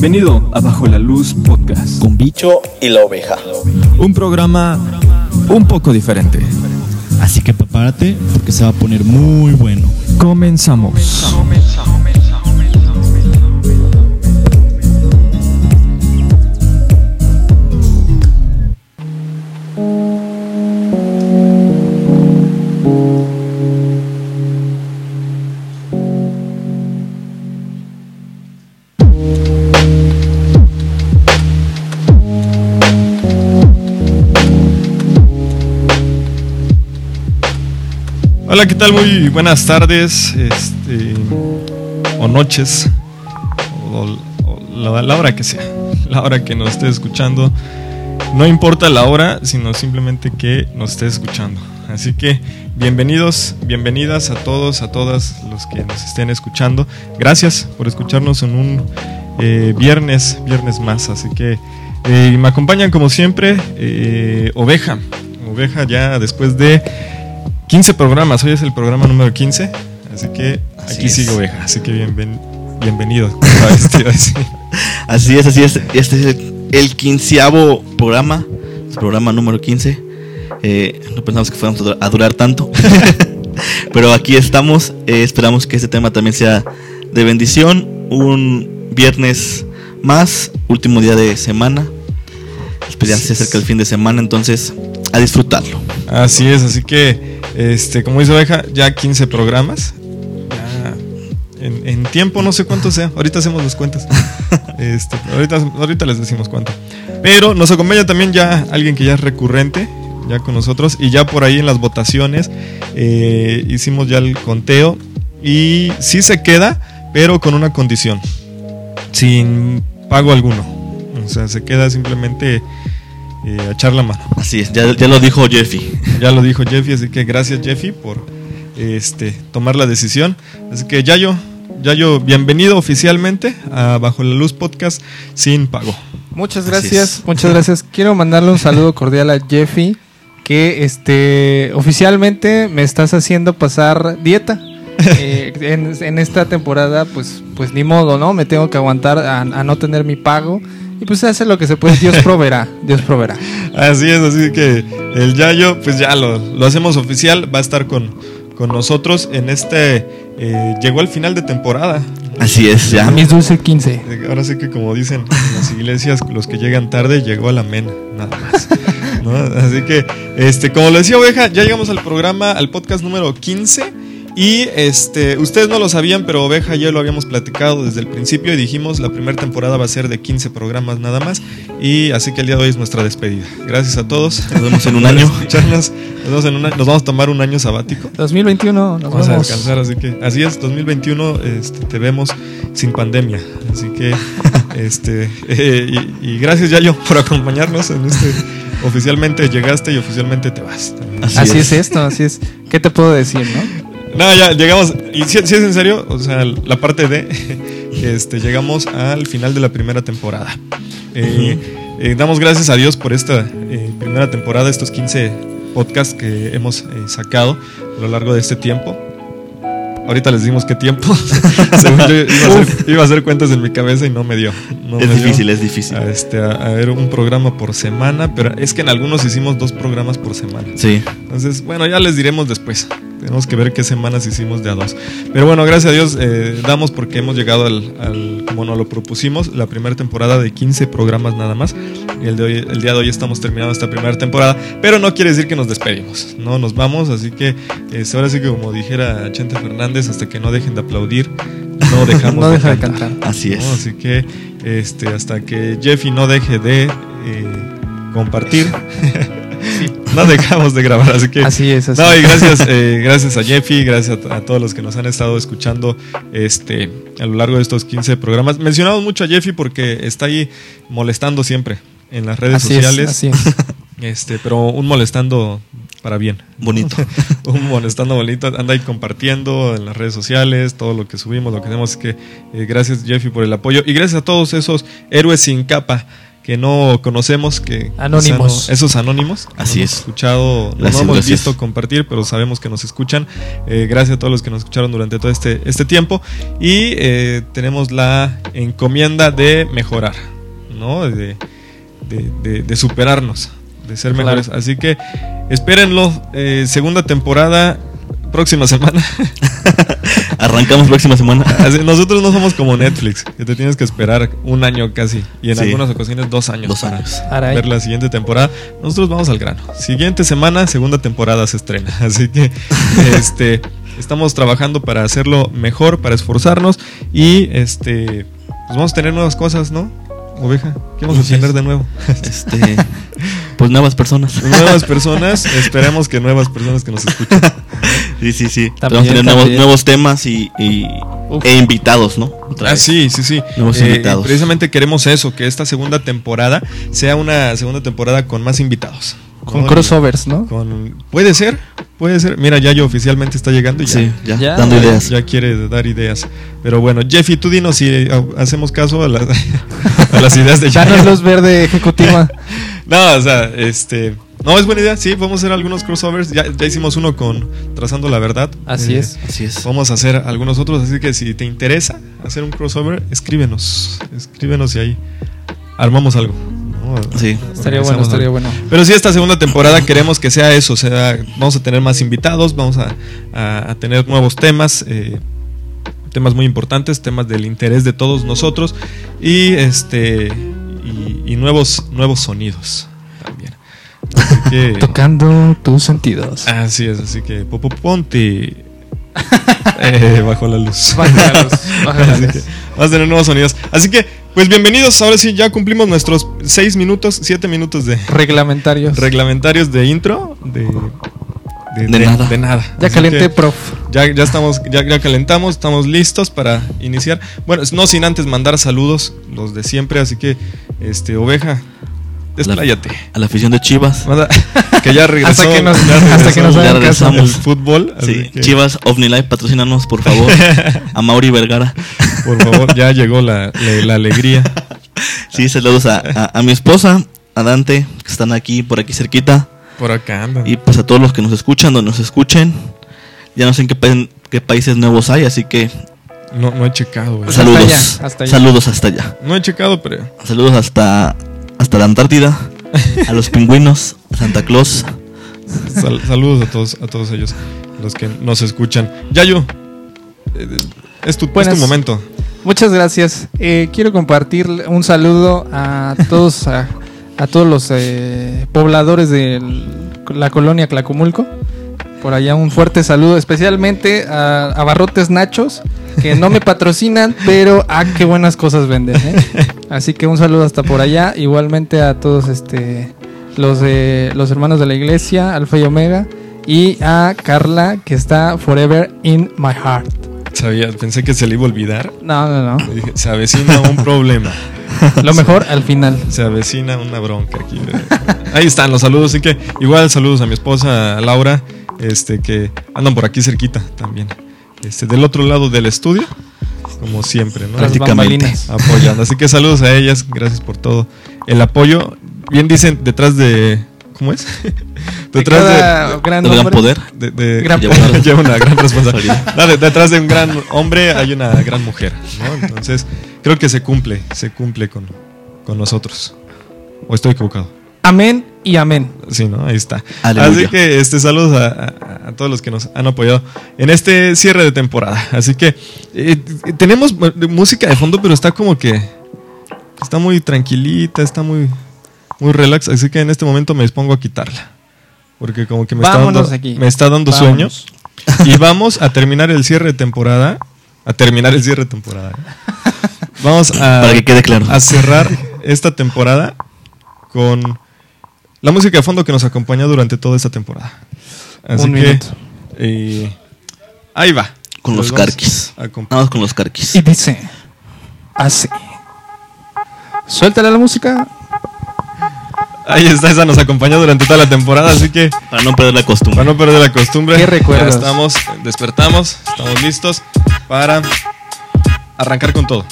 Bienvenido a Bajo la Luz Podcast. Con Bicho y la oveja. Un programa un poco diferente. Así que prepárate porque se va a poner muy bueno. Comenzamos. Hola, ¿qué tal? Muy buenas tardes este, o noches, o, la, hora que sea, la hora que nos estés escuchando. No importa la hora, sino simplemente que nos estés escuchando. Así que bienvenidos, bienvenidas a todos, a todas los que nos estén escuchando. Gracias por escucharnos en un eh, viernes, viernes más. Así que eh, me acompañan como siempre eh, Oveja. Oveja ya después de 15 programas, hoy es el programa número 15, así que Así aquí es. sigue Oveja, así que bienven, bienvenido. Así es, así es. Este es el, el quinceavo programa, el programa número 15. Eh, no pensamos que fuéramos a dur- a durar tanto. Pero aquí estamos. eh, esperamos que este tema también sea de bendición. Un viernes más, último día de semana. Pues ya se acerca el fin de semana, entonces a disfrutarlo. Así es, así que, este, como dice Oveja, ya 15 programas. Ya en, en tiempo no sé cuánto sea, ahorita hacemos las cuentas. Este, ahorita, ahorita les decimos cuánto. Pero nos acompaña también ya alguien que ya es recurrente, ya con nosotros, y ya por ahí en las votaciones eh, hicimos ya el conteo. Y sí se queda, pero con una condición, sin pago alguno. O sea, se queda simplemente eh, a echar la mano. Así es, ya, ya lo dijo Jeffy. Ya lo dijo Jeffy, así que gracias Jeffy por este tomar la decisión. Así que Yayo, Yayo, bienvenido oficialmente a Bajo la Luz Podcast sin pago. Muchas gracias, muchas gracias. Quiero mandarle un saludo cordial a Jeffy, que este oficialmente me estás haciendo pasar dieta. Eh, en, en esta temporada, pues, pues ni modo, ¿no? Me tengo que aguantar a, a no tener mi pago. Y pues hace lo que se puede, Dios proveerá, Dios proveerá. Así es, así que el Yayo, pues ya lo, lo hacemos oficial, va a estar con, con nosotros en este... eh, llegó al final de temporada. Así es, ya. A mis dulce 15. Ahora sí que como dicen en las iglesias, los que llegan tarde llegó a la mena, nada más. ¿no? Así que, este, como lo decía Oveja, ya llegamos al programa, al podcast número 15. Y este, ustedes no lo sabían, pero Oveja y yo lo habíamos platicado desde el principio y dijimos la primera temporada va a ser de 15 programas nada más. Y así que el día de hoy es nuestra despedida. Gracias a todos. Nos vemos en un año. escucharnos. Nos vemos en un año- nos vamos a tomar un año sabático. 2021, nos Vamos a descansar, así que así es, 2021 este, te vemos sin pandemia, así que este eh, y, y gracias Yayo por acompañarnos en este oficialmente llegaste y oficialmente te vas. también. Así Así es. es esto, así es. ¿Qué te puedo decir, no? No, ya llegamos y si, si es en serio, o sea, la parte de este llegamos al final de la primera temporada. Eh, eh, damos gracias a Dios por esta eh, primera temporada, estos 15 podcasts que hemos sacado a lo largo de este tiempo. Ahorita les dimos qué tiempo. Según yo iba a, hacer, iba a hacer cuentas en mi cabeza y no me dio. No Es me dio difícil, es difícil. A, este, a, a ver un programa por semana, pero es que en algunos hicimos dos programas por semana. Sí. Entonces, bueno, ya les diremos después. Tenemos que ver qué semanas hicimos de a dos. Pero bueno, gracias a Dios eh, damos porque hemos llegado al, al- como nos lo propusimos, la primera temporada de 15 programas nada más. Y el, de hoy, el día de hoy estamos terminando esta primera temporada. Pero no quiere decir que nos despedimos. No nos vamos. Así que este, ahora sí que como dijera Chente Fernández, hasta que no dejen de aplaudir, no dejamos No de deja de cantar. cantar. Así es. ¿no? Así que este, hasta que Jeffy no deje de eh, compartir, no dejamos de grabar. Así que Así es, así no, y gracias, eh, gracias a Jeffy, gracias a, a todos los que nos han estado escuchando este, a lo largo de estos 15 programas. Mencionamos mucho a Jeffy porque está ahí molestando siempre en las redes Así es, sociales. así es. Este, pero un molestando para bien. Bonito. un molestando bonito, anda ahí compartiendo en las redes sociales, todo lo que subimos, lo que hacemos. Así que eh, gracias Jeffy por el apoyo y gracias a todos esos héroes sin capa que no conocemos, que Anónimos. no- esos anónimos. que Así no es. hemos escuchado, no hemos gracias. visto compartir, pero sabemos que nos escuchan. Eh, gracias a todos los que nos escucharon durante todo este, este tiempo. Y eh, tenemos la encomienda de mejorar, ¿no? De, de- de- de superarnos, de ser Claro. mejores. Así que espérenlo, eh, segunda temporada, próxima semana. Arrancamos próxima semana. Nosotros no somos como Netflix, que te tienes que esperar un año casi, y en Sí. algunas ocasiones dos años Dos para años. Caray. ver la siguiente temporada. Nosotros vamos al grano. Siguiente semana, segunda temporada se estrena. Así que este estamos trabajando para hacerlo mejor, para esforzarnos y este pues vamos a tener nuevas cosas, ¿no? Oveja, ¿qué vamos a tener de nuevo? Este, pues nuevas personas. nuevas personas, esperemos que nuevas personas que nos escuchen. Sí, sí, sí. También, Vamos a tener nuevos, temas y, e invitados, ¿no? Otra Ah, vez. sí, sí, sí. Nuevos Eh, invitados. precisamente queremos eso, que esta segunda temporada sea una segunda temporada con más invitados. Con crossovers, ¿no? Con, puede ser, puede ser. Mira, Yayo oficialmente está llegando y ya, Sí, ya, Ya. dando ya- ideas. ya quiere dar ideas. Pero bueno, Jeffy, tú dinos si eh, hacemos caso a las, a las ideas de Danos Yayo. luz verde ejecutiva. No, o sea, este. No, es buena idea, sí, vamos a hacer algunos crossovers. Ya, ya hicimos uno con Trazando la Verdad. Así Eh, es. Así es. Vamos a hacer algunos otros, así que si te interesa hacer un crossover, escríbenos. Escríbenos y ahí armamos algo. Sí. Estaría bueno, estaría bueno. Pero sí, esta segunda temporada queremos que sea eso. Sea, vamos a tener más invitados, vamos a, a- a tener nuevos temas, eh, temas muy importantes, temas del interés de todos nosotros y este y, y nuevos nuevos sonidos también. Así que- Tocando tus sentidos. así es, así que Popo ponte eh, bajo la luz. Baja la luz, baja la luz. que vamos a tener nuevos sonidos. Así que, pues bienvenidos. Ahora sí, ya cumplimos nuestros 6 minutos, 7 minutos de Reglamentarios. reglamentarios de intro. De, De nada. de nada. ya Así calenté, prof. Ya, ya estamos, ya, ya calentamos, estamos listos para iniciar. Bueno, no sin antes mandar saludos, los de siempre. Así que, este, oveja, despláyate. A la afición de Chivas. Que ya regresó. Hasta que nos- ya hasta regresó que nos hagan el caso. el fútbol. Sí, que- Chivas OmniLife, patrocínanos, por favor. A Mauri Vergara. Por favor, ya llegó la, la- la alegría. Sí, saludos a, a- a mi esposa, a Dante, que están aquí, por aquí cerquita. Por acá andan. Y pues a todos los que nos escuchan, donde nos escuchen. Ya no sé en qué, pa- qué países nuevos hay, así que No, no he checado, güey. Pues saludos. hasta allá, hasta allá. Saludos hasta allá. No he checado, pero. Saludos hasta, hasta la Antártida, a los pingüinos, a Santa Claus. sal- saludos a todos, a todos ellos, los que nos escuchan. Yayo, eh, es tu, es Buenas. tu momento. Muchas gracias. Eh, quiero compartir un saludo a todos, a, a todos los eh, pobladores de la colonia Clacomulco. Por allá un fuerte saludo, especialmente a, a Barrotes Nachos, que no me patrocinan, pero a qué buenas cosas venden. ¿eh? Así que un saludo hasta por allá. Igualmente a todos este, los, de los hermanos de la iglesia, Alfa y Omega. Y a Carla, que está forever in my heart. Sabía, pensé que se le iba a olvidar. No, no, no. Dije, se avecina un problema. Lo mejor al final. Se avecina una bronca aquí. Ahí están los saludos. Así que igual saludos a mi esposa a Laura, este que andan por aquí cerquita también. Este, del otro lado del estudio, como siempre, ¿no? Prácticamente. apoyando. Así que saludos a ellas, gracias por todo el apoyo. Bien dicen detrás de ¿cómo es? detrás cada de, gran De gran poder. de, de- Gran lleva, poder. lleva una gran responsabilidad. No, de- detrás de un gran hombre hay una gran mujer, ¿no? Entonces, creo que se cumple, se cumple con, con nosotros. ¿O estoy equivocado? Amén y amén. Sí, ¿no? Ahí está. Aleluya. Así que este saludos a, a- todos los que nos han apoyado en este cierre de temporada. Así que eh, tenemos música de fondo, pero está como que está muy tranquilita, está muy muy relax, así que en este momento me dispongo a quitarla. Porque como que me está Vámonos dando aquí. me está dando Vámonos. sueño y vamos a terminar el cierre de temporada, a terminar el cierre de temporada. ¿eh? Vamos a Para que quede claro. a cerrar esta temporada con la música de fondo que nos acompañó durante toda esta temporada. Así Un que minuto. eh, ahí va. Con los vamos carquis. Vamos con los carquis. Y dice así. Suéltale la música. Ahí está, esa nos acompañó durante toda la temporada, así que Para no perder la costumbre. para no perder la costumbre, Qué ya recuerdos. estamos, despertamos, estamos listos para arrancar con todo.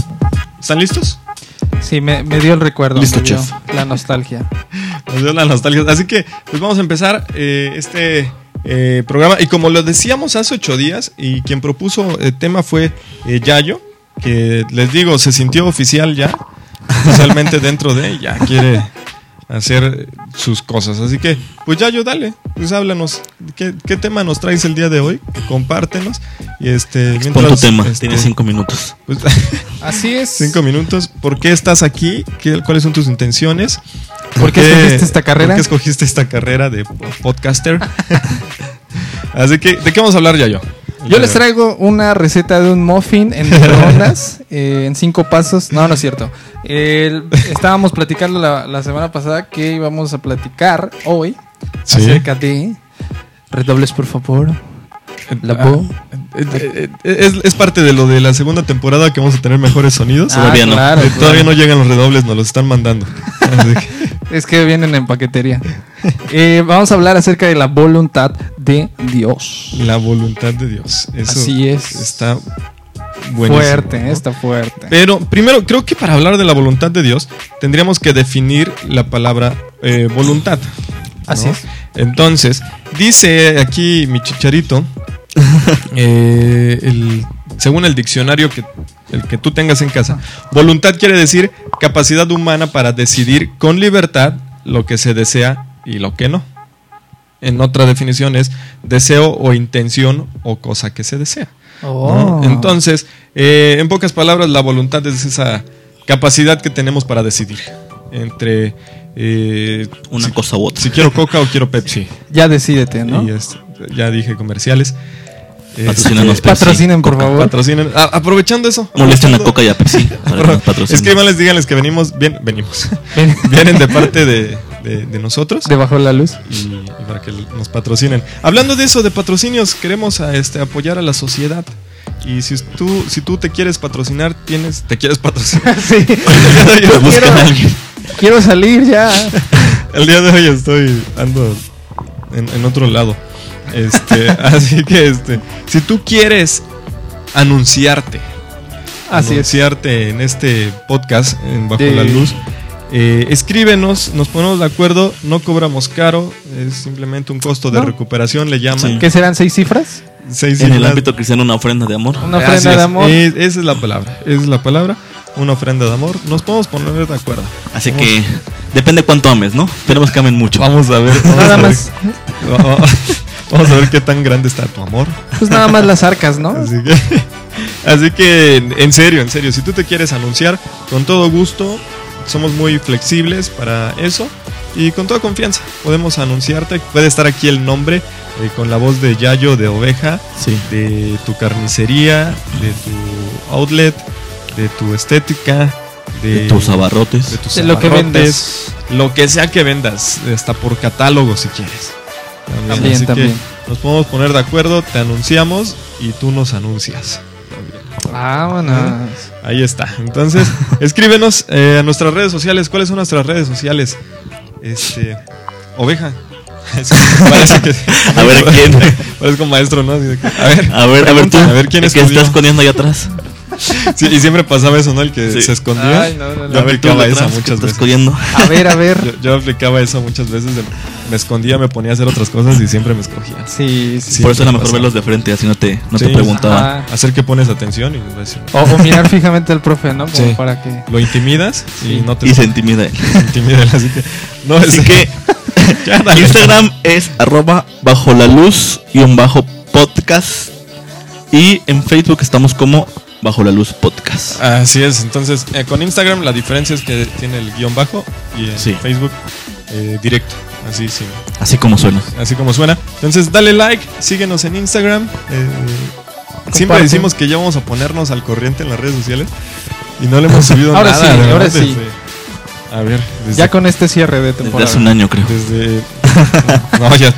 ¿Están listos? Sí, me, me dio el recuerdo. Listo, me dio chef. La nostalgia. Nos dio la nostalgia. Así que, pues vamos a empezar eh, este eh, programa. Y como lo decíamos hace ocho días, y quien propuso el tema fue eh, Yayo, que les digo, se sintió oficial ya, oficialmente dentro de, ya quiere hacer sus cosas. Así que, pues Yayo, dale, pues háblanos. ¿Qué, qué tema nos traes el día de hoy? Compártenos. Y este, Pon tu tema, este, tienes cinco minutos. pues, Así es. cinco minutos. ¿Por qué estás aquí? ¿Qué- ¿Cuáles son tus intenciones? ¿Por qué escogiste esta carrera? ¿Por qué escogiste esta carrera de podcaster? Así que, ¿de qué vamos a hablar ya yo? Les traigo una receta de un muffin en microondas eh, en cinco pasos. No, no es cierto. El- estábamos platicando la, la semana pasada que íbamos a platicar hoy Sí. acerca de. Redobles, por favor. La Ah, voz. eh, eh, eh, es, es parte de lo de la segunda temporada que vamos a tener mejores sonidos. Todavía no. claro, claro. Todavía no llegan los redobles, nos los están mandando. Es que vienen en paquetería. Eh, vamos a hablar acerca de la voluntad de Dios. la voluntad de Dios. Eso Así es. Está buenísimo. fuerte, ¿no? está fuerte. Pero primero, creo que para hablar de la voluntad de Dios, tendríamos que definir la palabra eh, voluntad. ¿no? Así es. Entonces, dice aquí mi chicharito, eh, el- según el diccionario que, el que tú tengas en casa, voluntad quiere decir capacidad humana para decidir con libertad lo que se desea y lo que no. En otra definición es deseo o intención o cosa que se desea. ¿no? Oh. Entonces, eh, en pocas palabras, la voluntad es esa capacidad que tenemos para decidir entre eh, Una si, cosa u otra. si quiero coca o quiero Pepsi. ya decídete, ¿no? Y ya dije comerciales. Patrocínanos, Este, Pepsi. Patrocinen, por favor. patrocinen. A- aprovechando eso. Molesten a Coca y a Pepsi. Es que les díganles que venimos, bien, venimos. Ven, Vienen de parte de, de- de nosotros. Debajo de la luz. y, y para que nos patrocinen. Hablando de eso, de patrocinios, queremos a, este, apoyar a la sociedad. Y si tú, si tú te quieres patrocinar, tienes, te quieres patrocinar. Sí. Buscan quiero-. Quiero salir ya. El día de hoy estoy ando en, en otro lado. Este, así que este, si tú quieres anunciarte, Así es. anunciarte en este podcast en Bajo De- la Luz, eh, escríbenos, nos ponemos de acuerdo, no cobramos caro, es simplemente un costo de No. recuperación, le llaman. Sí. ¿Qué serán seis cifras? Seis En el ámbito cristiano, una ofrenda de amor. Una Así ofrenda es. de amor. Es- esa es la palabra, esa es la palabra, una ofrenda de amor. Nos podemos poner de acuerdo. Así Vamos- que depende cuánto ames, ¿no? Esperemos que amen mucho. Vamos a ver. vamos Nada a ver- más. Vamos a ver qué tan grande está tu amor. Pues nada más las arcas, ¿no? Así que, así que, en serio, en serio, si tú te quieres anunciar, con todo gusto, somos muy flexibles para eso y con toda confianza podemos anunciarte. Puede estar aquí el nombre eh, con la voz de Yayo de Oveja, Sí. de tu carnicería, de tu outlet, de tu estética, de, De tus abarrotes. de tus De lo que vendas. lo que sea que vendas, hasta por catálogo si quieres. También, Así que también. nos podemos poner de acuerdo, te anunciamos y tú nos anuncias. Vámonos. Ahí está. Entonces, escríbenos eh, a nuestras redes sociales. ¿Cuáles son nuestras redes sociales? Este. Oveja. Es Parece que. A ver, ¿quién? Parezco maestro, ¿no? A ver. A ver, a ver tú. A ver quién ¿Qué estudió? estás escondiendo ahí atrás? Sí, y siempre pasaba eso, ¿no? El que Sí. se escondía. Ay, no, no, no. Yo aplicaba ¿qué muchas veces. escondiendo? A ver, a ver. Yo, yo aplicaba eso muchas veces. de- me escondía, me ponía a hacer otras cosas y siempre me escogía. Sí, sí. Sí. Por eso era mejor verlos de frente, así no te, no Sí. te preguntaban. Ajá. Hacer que pones atención y decir, O, o mirar fijamente al profe, ¿no? Como Sí. para que. lo intimidas y Sí. no te Y se intimida él. intimida. Así que. No, Así es- que Ya, dale. Instagram es arroba bajo la luz y un bajo podcast. Y en Facebook estamos como bajo la luz podcast. Así es, entonces eh, con Instagram la diferencia es que tiene el guion bajo y en Sí. Facebook eh, directo, así sí, Así como suena. así como suena. Entonces dale like, síguenos en Instagram. eh, siempre decimos que ya vamos a ponernos al corriente en las redes sociales y no le hemos subido Ahora nada. sí, ahora sí. Desde- a ver, desde, Ya con este cierre de Desde temporada. hace un año, creo. desde no ya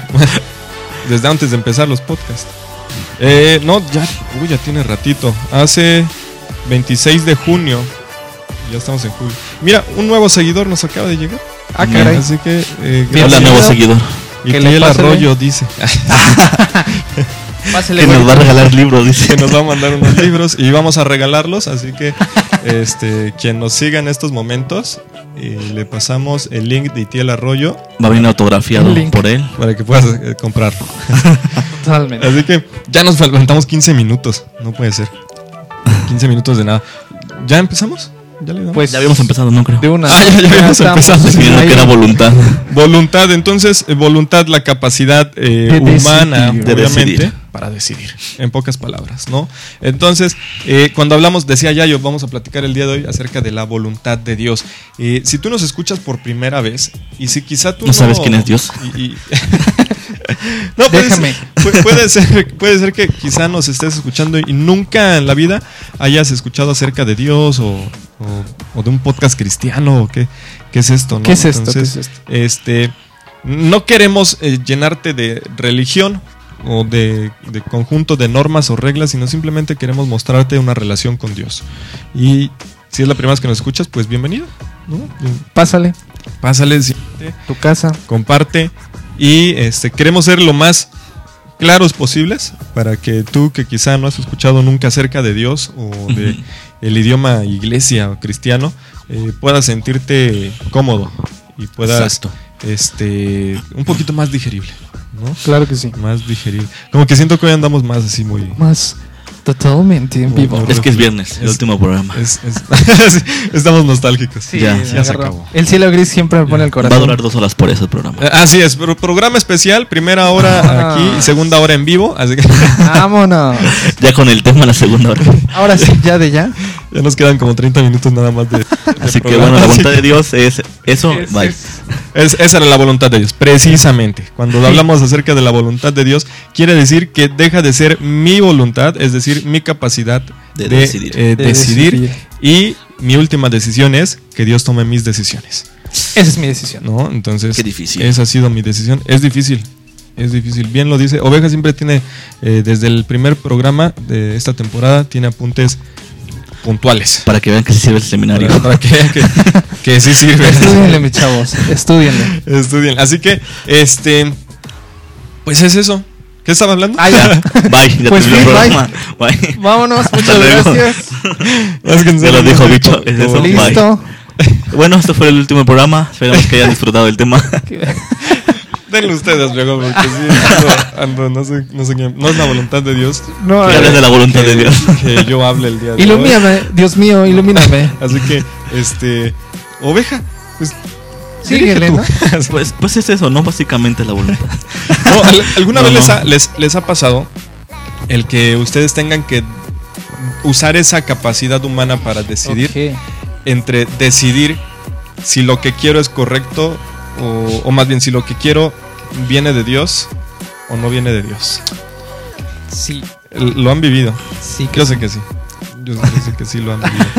desde antes de empezar los podcasts. Eh, no, ya, uy, ya tiene ratito. Hace 26 de junio. Ya estamos en julio. Mira, un nuevo seguidor nos acaba de llegar. Ah, caray. Así que eh, Hola, gracias. nuevo seguidor. Y Que que el arroyo dice Que nos va a regalar libros, dice. que nos va a mandar unos libros y vamos a regalarlos. Así que este, quien nos siga en estos momentos, eh, le pasamos el link de Itiel Arroyo Va a venir autografiado por él. para que puedas eh, comprarlo. Totalmente. Así que ya nos faltamos 15 minutos. No puede ser. 15 minutos de nada. ¿Ya empezamos? ¿Ya le damos? Pues Ya habíamos empezado, no creo. de una. Ah, ya- ya habíamos empezado. Viendo que era voluntad. Voluntad, entonces, eh, voluntad, la capacidad eh, De humana, decidir. De obviamente, decidir. Para decidir, en pocas palabras, ¿no? Entonces, eh, cuando hablamos, decía Yayo, vamos a platicar el día de hoy acerca de la voluntad de Dios. Eh, si tú nos escuchas por primera vez, y si quizá tú ¿No sabes quién es Dios? y- y- no, puede Déjame. puede, ser, puede ser que quizá nos estés escuchando y nunca en la vida hayas escuchado acerca de Dios o, o- o de un podcast cristiano o qué, qué es esto, ¿no? ¿Qué es esto? Entonces, ¿Qué es esto? este, no queremos eh, llenarte de religión o de, de conjunto de normas o reglas, sino simplemente queremos mostrarte una relación con Dios. Y si es la primera vez que nos escuchas, pues bienvenido. ¿no? Pásale, Pásale, tu casa. comparte y este, queremos ser lo más claros posibles para que tú que quizá no has escuchado nunca acerca de Dios o de el idioma iglesia o cristiano eh, puedas sentirte cómodo y puedas Exacto. este un poquito más digerible, ¿no? Claro que sí. Más digerible. Como que siento que hoy andamos más así muy Más totalmente en vivo. Es que es viernes, el Es- último programa. es- es- estamos nostálgicos. Sí, Ya, ya se acabó. El cielo gris siempre me pone el Va corazón. a durar dos horas por eso el programa. Eh, Así es, pero programa especial, primera hora Ah. aquí y segunda hora en vivo, así que Vámonos. Ya con el tema la segunda hora. Ahora sí, ya de ya. Ya nos quedan como 30 minutos nada más de. de Así que bueno, la voluntad de Dios es eso. Es- Bye. es- es- esa era la voluntad de Dios, precisamente. Cuando hablamos acerca de la voluntad de Dios, quiere decir que deja de ser mi voluntad, es decir, mi capacidad de, De decidir. eh, De decidir. decidir. Y mi última decisión es que Dios tome mis decisiones. Esa es mi decisión. ¿No? Entonces, Qué difícil. esa ha sido mi decisión. Es difícil. Es difícil. Bien lo dice. Oveja siempre tiene, eh, desde el primer programa de esta temporada, tiene apuntes puntuales. Para que vean que sí sirve el seminario. Para, para que vean que, que sí sirve. Estudienle, mis chavos. Estudienle. Estudien. Así que, este. Pues es eso. ¿Qué estaba hablando? Ah, ya. Bye, ya Pues sí, programa. Bye. Vámonos. Muchas gracias. Serio lo dijo Bicho, es eso. Bye. Bueno, este fue el último programa. Esperamos que hayan disfrutado del tema. Denle ustedes luego, porque sí, ando, ando, no sé, no sé qué- No es la voluntad de Dios No, Que eh, hables de la voluntad de Dios. que yo hable el día de hoy. ilumíname, Dios mío, ilumíname. Así que, este. Oveja, pues. Síguele, ¿no? Pues, pues es eso, ¿no? Básicamente la voluntad. No, ¿Alguna No, vez les ha, les, les ha pasado el que ustedes tengan que usar esa capacidad humana para decidir entre decidir si lo que quiero es correcto o, o más bien si lo que quiero viene de Dios o no viene de Dios? Sí, Lo han vivido. sí. que Yo sé que sí. Yo sé que sí lo han vivido.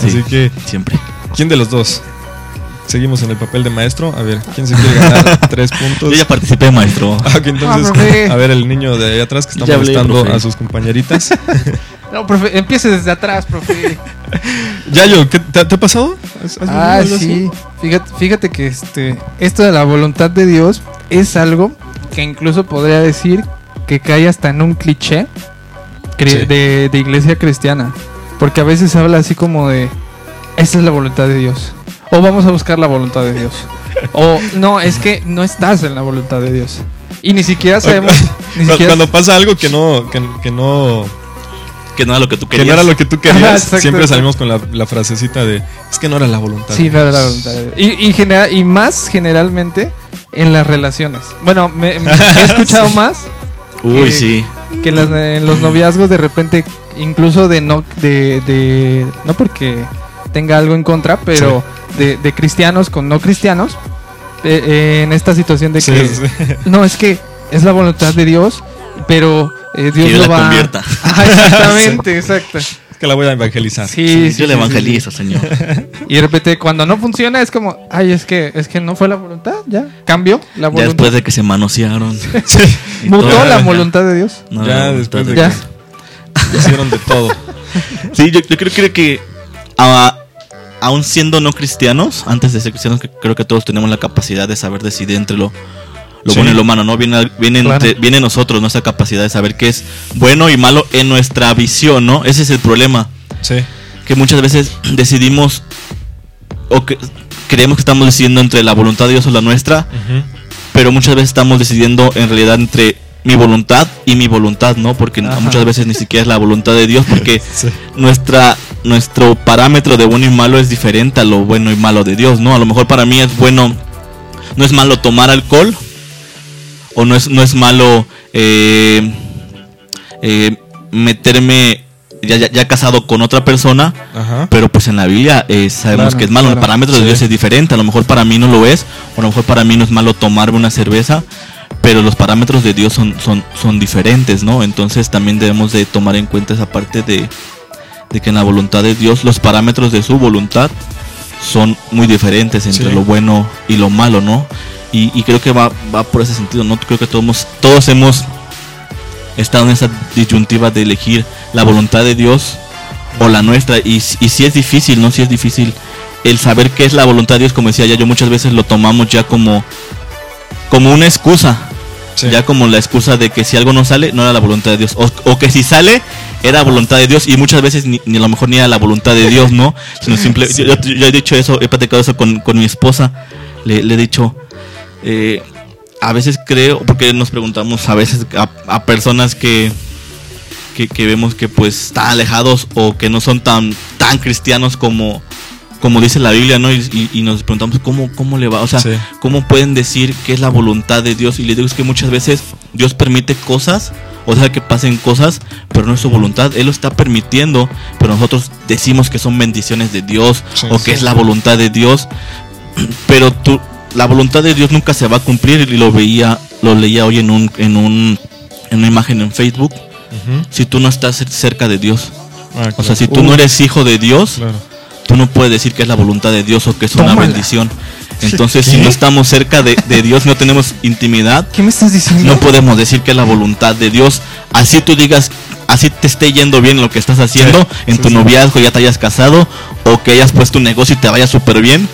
Sí. Así que, Siempre. ¿quién de los dos? Seguimos en el papel de maestro. A ver, ¿quién se quiere ganar tres puntos? Yo ya participé, maestro. Ah, ok, entonces, Ah, a ver, el niño de ahí atrás que está Ya molestando a sus compañeritas. No, profe, empiece desde atrás, profe. Yayo, ¿qué, te, te ha pasado? ¿Has- has vivido Ah, así? sí. Fíjate, fíjate que este, esto de la voluntad de Dios es algo que incluso podría decir que cae hasta en un cliché Sí. de, de iglesia cristiana. Porque a veces se habla así como de, esa es la voluntad de Dios. O vamos a buscar la voluntad de Dios. O no, es que no estás en la voluntad de Dios. Y ni siquiera sabemos... ni Cu- siquiera- Cuando pasa algo que no, que, que no, Que no era lo que tú que querías. no era lo que tú querías, siempre salimos con la, la frasecita de es que no era la voluntad. Sí, de no era la Dios". voluntad. Y, y, genera- y más generalmente en las relaciones. Bueno, me, me- he escuchado más Uy, Eh, sí. que en, las- en los noviazgos de repente, incluso de no, de, de- no porque tenga algo en contra, pero de, de cristianos con no cristianos, eh, eh, en esta situación de Sí, que, sí. no, es que es la voluntad de Dios, pero eh, Dios Que yo lo la va convierta. Ajá, exactamente, exacto. Es que la voy a evangelizar. Sí, Sí, sí, yo le sí, sí, evangelizo, señor. Y de repente cuando no funciona es como, ay, es que es que no fue la voluntad, ya cambió la Ya voluntad. después de que se manosearon. Mutó todo. la voluntad de Dios. No, Ya la después de Ya. que hicieron de todo. Sí, yo, yo creo, creo que a- aún siendo no cristianos, antes de ser cristianos, creo que todos tenemos la capacidad de saber decidir entre lo, lo Sí. bueno y lo malo, ¿no? Viene, viene, Claro. entre- viene en nosotros nuestra capacidad de saber qué es bueno y malo en nuestra visión, ¿no? Ese es el problema. Sí. que muchas veces decidimos o que creemos que estamos decidiendo entre la voluntad de Dios o la nuestra, pero muchas veces estamos decidiendo en realidad entre mi voluntad y mi voluntad, ¿no? Porque Ajá. muchas veces ni siquiera es la voluntad de Dios, porque Sí. nuestra nuestro parámetro de bueno y malo es diferente a lo bueno y malo de Dios, ¿no? A lo mejor para mí es bueno, no es malo tomar alcohol, o no es, no es malo eh, eh, meterme ya, ya, ya casado con otra persona, Ajá. pero pues en la Biblia eh, sabemos Claro, que es malo. claro. El parámetro de Sí. Dios es diferente. A lo mejor para mí no lo es. O a lo mejor para mí no es malo tomarme una cerveza. Pero los parámetros de Dios son, son, son diferentes, ¿no? Entonces también debemos de tomar en cuenta esa parte de, de que en la voluntad de Dios los parámetros de su voluntad son muy diferentes entre Sí. lo bueno y lo malo, ¿no? Y, y creo que va, va por ese sentido, ¿no? Creo que todos, todos hemos estado en esa disyuntiva de elegir la voluntad de Dios o la nuestra. Y, y si es difícil, ¿no? Si es difícil el saber qué es la voluntad de Dios, como decía ya, yo muchas veces lo tomamos ya como, como una excusa. Sí. Ya como la excusa de que si algo no sale, no era la voluntad de Dios. O, o que si sale, era voluntad de Dios. Y muchas veces ni, ni a lo mejor ni era la voluntad de Dios, ¿no? Sino simple, yo, yo- yo he dicho eso, he platicado eso con, con mi esposa. Le, le he dicho, eh, a veces creo, porque nos preguntamos a veces a, a personas que, que, que vemos que pues están alejados o que no son tan, tan cristianos como, como dice la Biblia, ¿no? Y, y- y nos preguntamos cómo, cómo le va, o sea, Sí. cómo pueden decir que es la voluntad de Dios. Y le digo es que muchas veces Dios permite cosas, o sea, que pasen cosas, pero no es su voluntad. Él lo está permitiendo, pero nosotros decimos que son bendiciones de Dios Sí, o que sí. es la voluntad de Dios. Pero tú, la voluntad de Dios nunca se va a cumplir y lo veía, lo leía hoy en un, en un, en una imagen en Facebook. Si tú no estás cer- cerca de Dios, Ah, o sea, si tú no eres hijo de Dios, Claro. tú no puedes decir que es la voluntad de Dios o que es una bendición. Entonces, si no estamos cerca de, de Dios, no tenemos intimidad, ¿Qué me estás diciendo? no podemos decir que es la voluntad de Dios. Así tú digas, así te esté yendo bien lo que estás haciendo Sí, en sí, tu sí. noviazgo, ya te hayas casado o que hayas puesto un negocio y te vaya súper bien.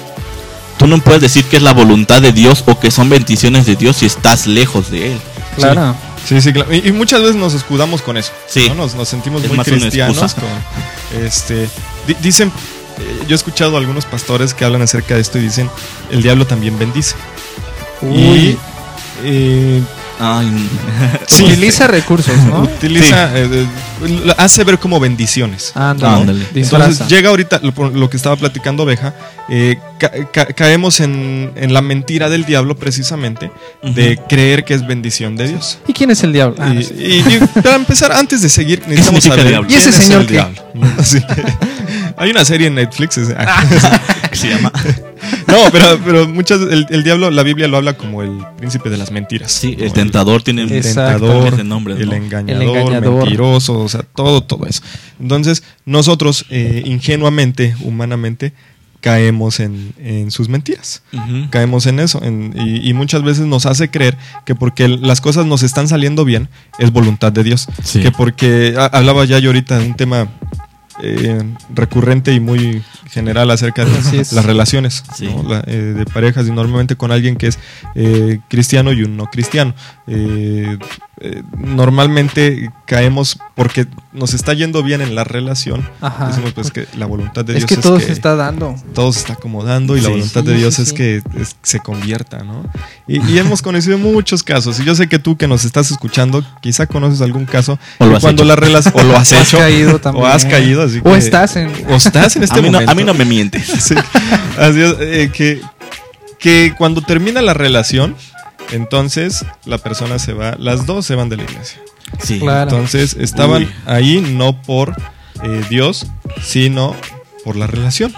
Tú no puedes decir que es la voluntad de Dios o que son bendiciones de Dios si estás lejos de Él. Claro. Sí, sí, claro. Y, y muchas veces nos escudamos con eso. Sí. ¿no? Nos, nos sentimos Es muy cristianos. Con, este, di- dicen, eh, yo he escuchado a algunos pastores que hablan acerca de esto y dicen, el diablo también bendice. Uy. Y eh, Ay, sí, Utiliza recursos, ¿no? utiliza, eh, eh, hace ver como bendiciones. Ándale. Ándale. Disfraza. Entonces llega ahorita lo, que estaba platicando Oveja, eh, ca- ca- caemos en, en la mentira del diablo precisamente de creer que es bendición de Dios. ¿Y quién es el diablo? Ah, y, no sé. y- y para empezar, antes de seguir, necesitamos saber ¿Y ese es señor el qué? diablo. Sí. Hay una serie en Netflix. es- que se llama. no, pero, pero muchas el, el diablo, la Biblia lo habla como el príncipe de las mentiras. Sí, el tentador tiene el tentador, Ese nombre, el, engañador, El engañador. mentiroso, o sea, todo, todo eso. Entonces, nosotros eh, ingenuamente, humanamente, caemos en, en sus mentiras. Caemos en eso en- y, y muchas veces nos hace creer que porque las cosas nos están saliendo bien es voluntad de Dios. Sí. Que porque ha- hablaba ya yo ahorita de un tema eh, recurrente y muy general acerca de las relaciones Sí. ¿no? La- eh, de parejas y normalmente con alguien que es eh, cristiano y un no cristiano. Normalmente caemos porque nos está yendo bien en la relación. Ajá. Decimos pues que la voluntad de es Dios que es todo que se está dando. todo se está acomodando y la voluntad Sí, de Dios sí, es sí. que es- se convierta, ¿no? Y, y hemos conocido muchos casos. Y yo sé que tú que nos estás escuchando, quizá conoces algún caso O lo que has cuando hecho. la relación o lo has O has hecho caído también. o has caído, así O que- estás en. o estás en este a, mí no, momento. a mí no me mientes. Sí. Así es, eh, que, que cuando termina la relación, entonces la persona se va, las dos se van de la iglesia. Sí. Claro. Entonces estaban Uy. ahí no por eh, Dios, sino por la relación.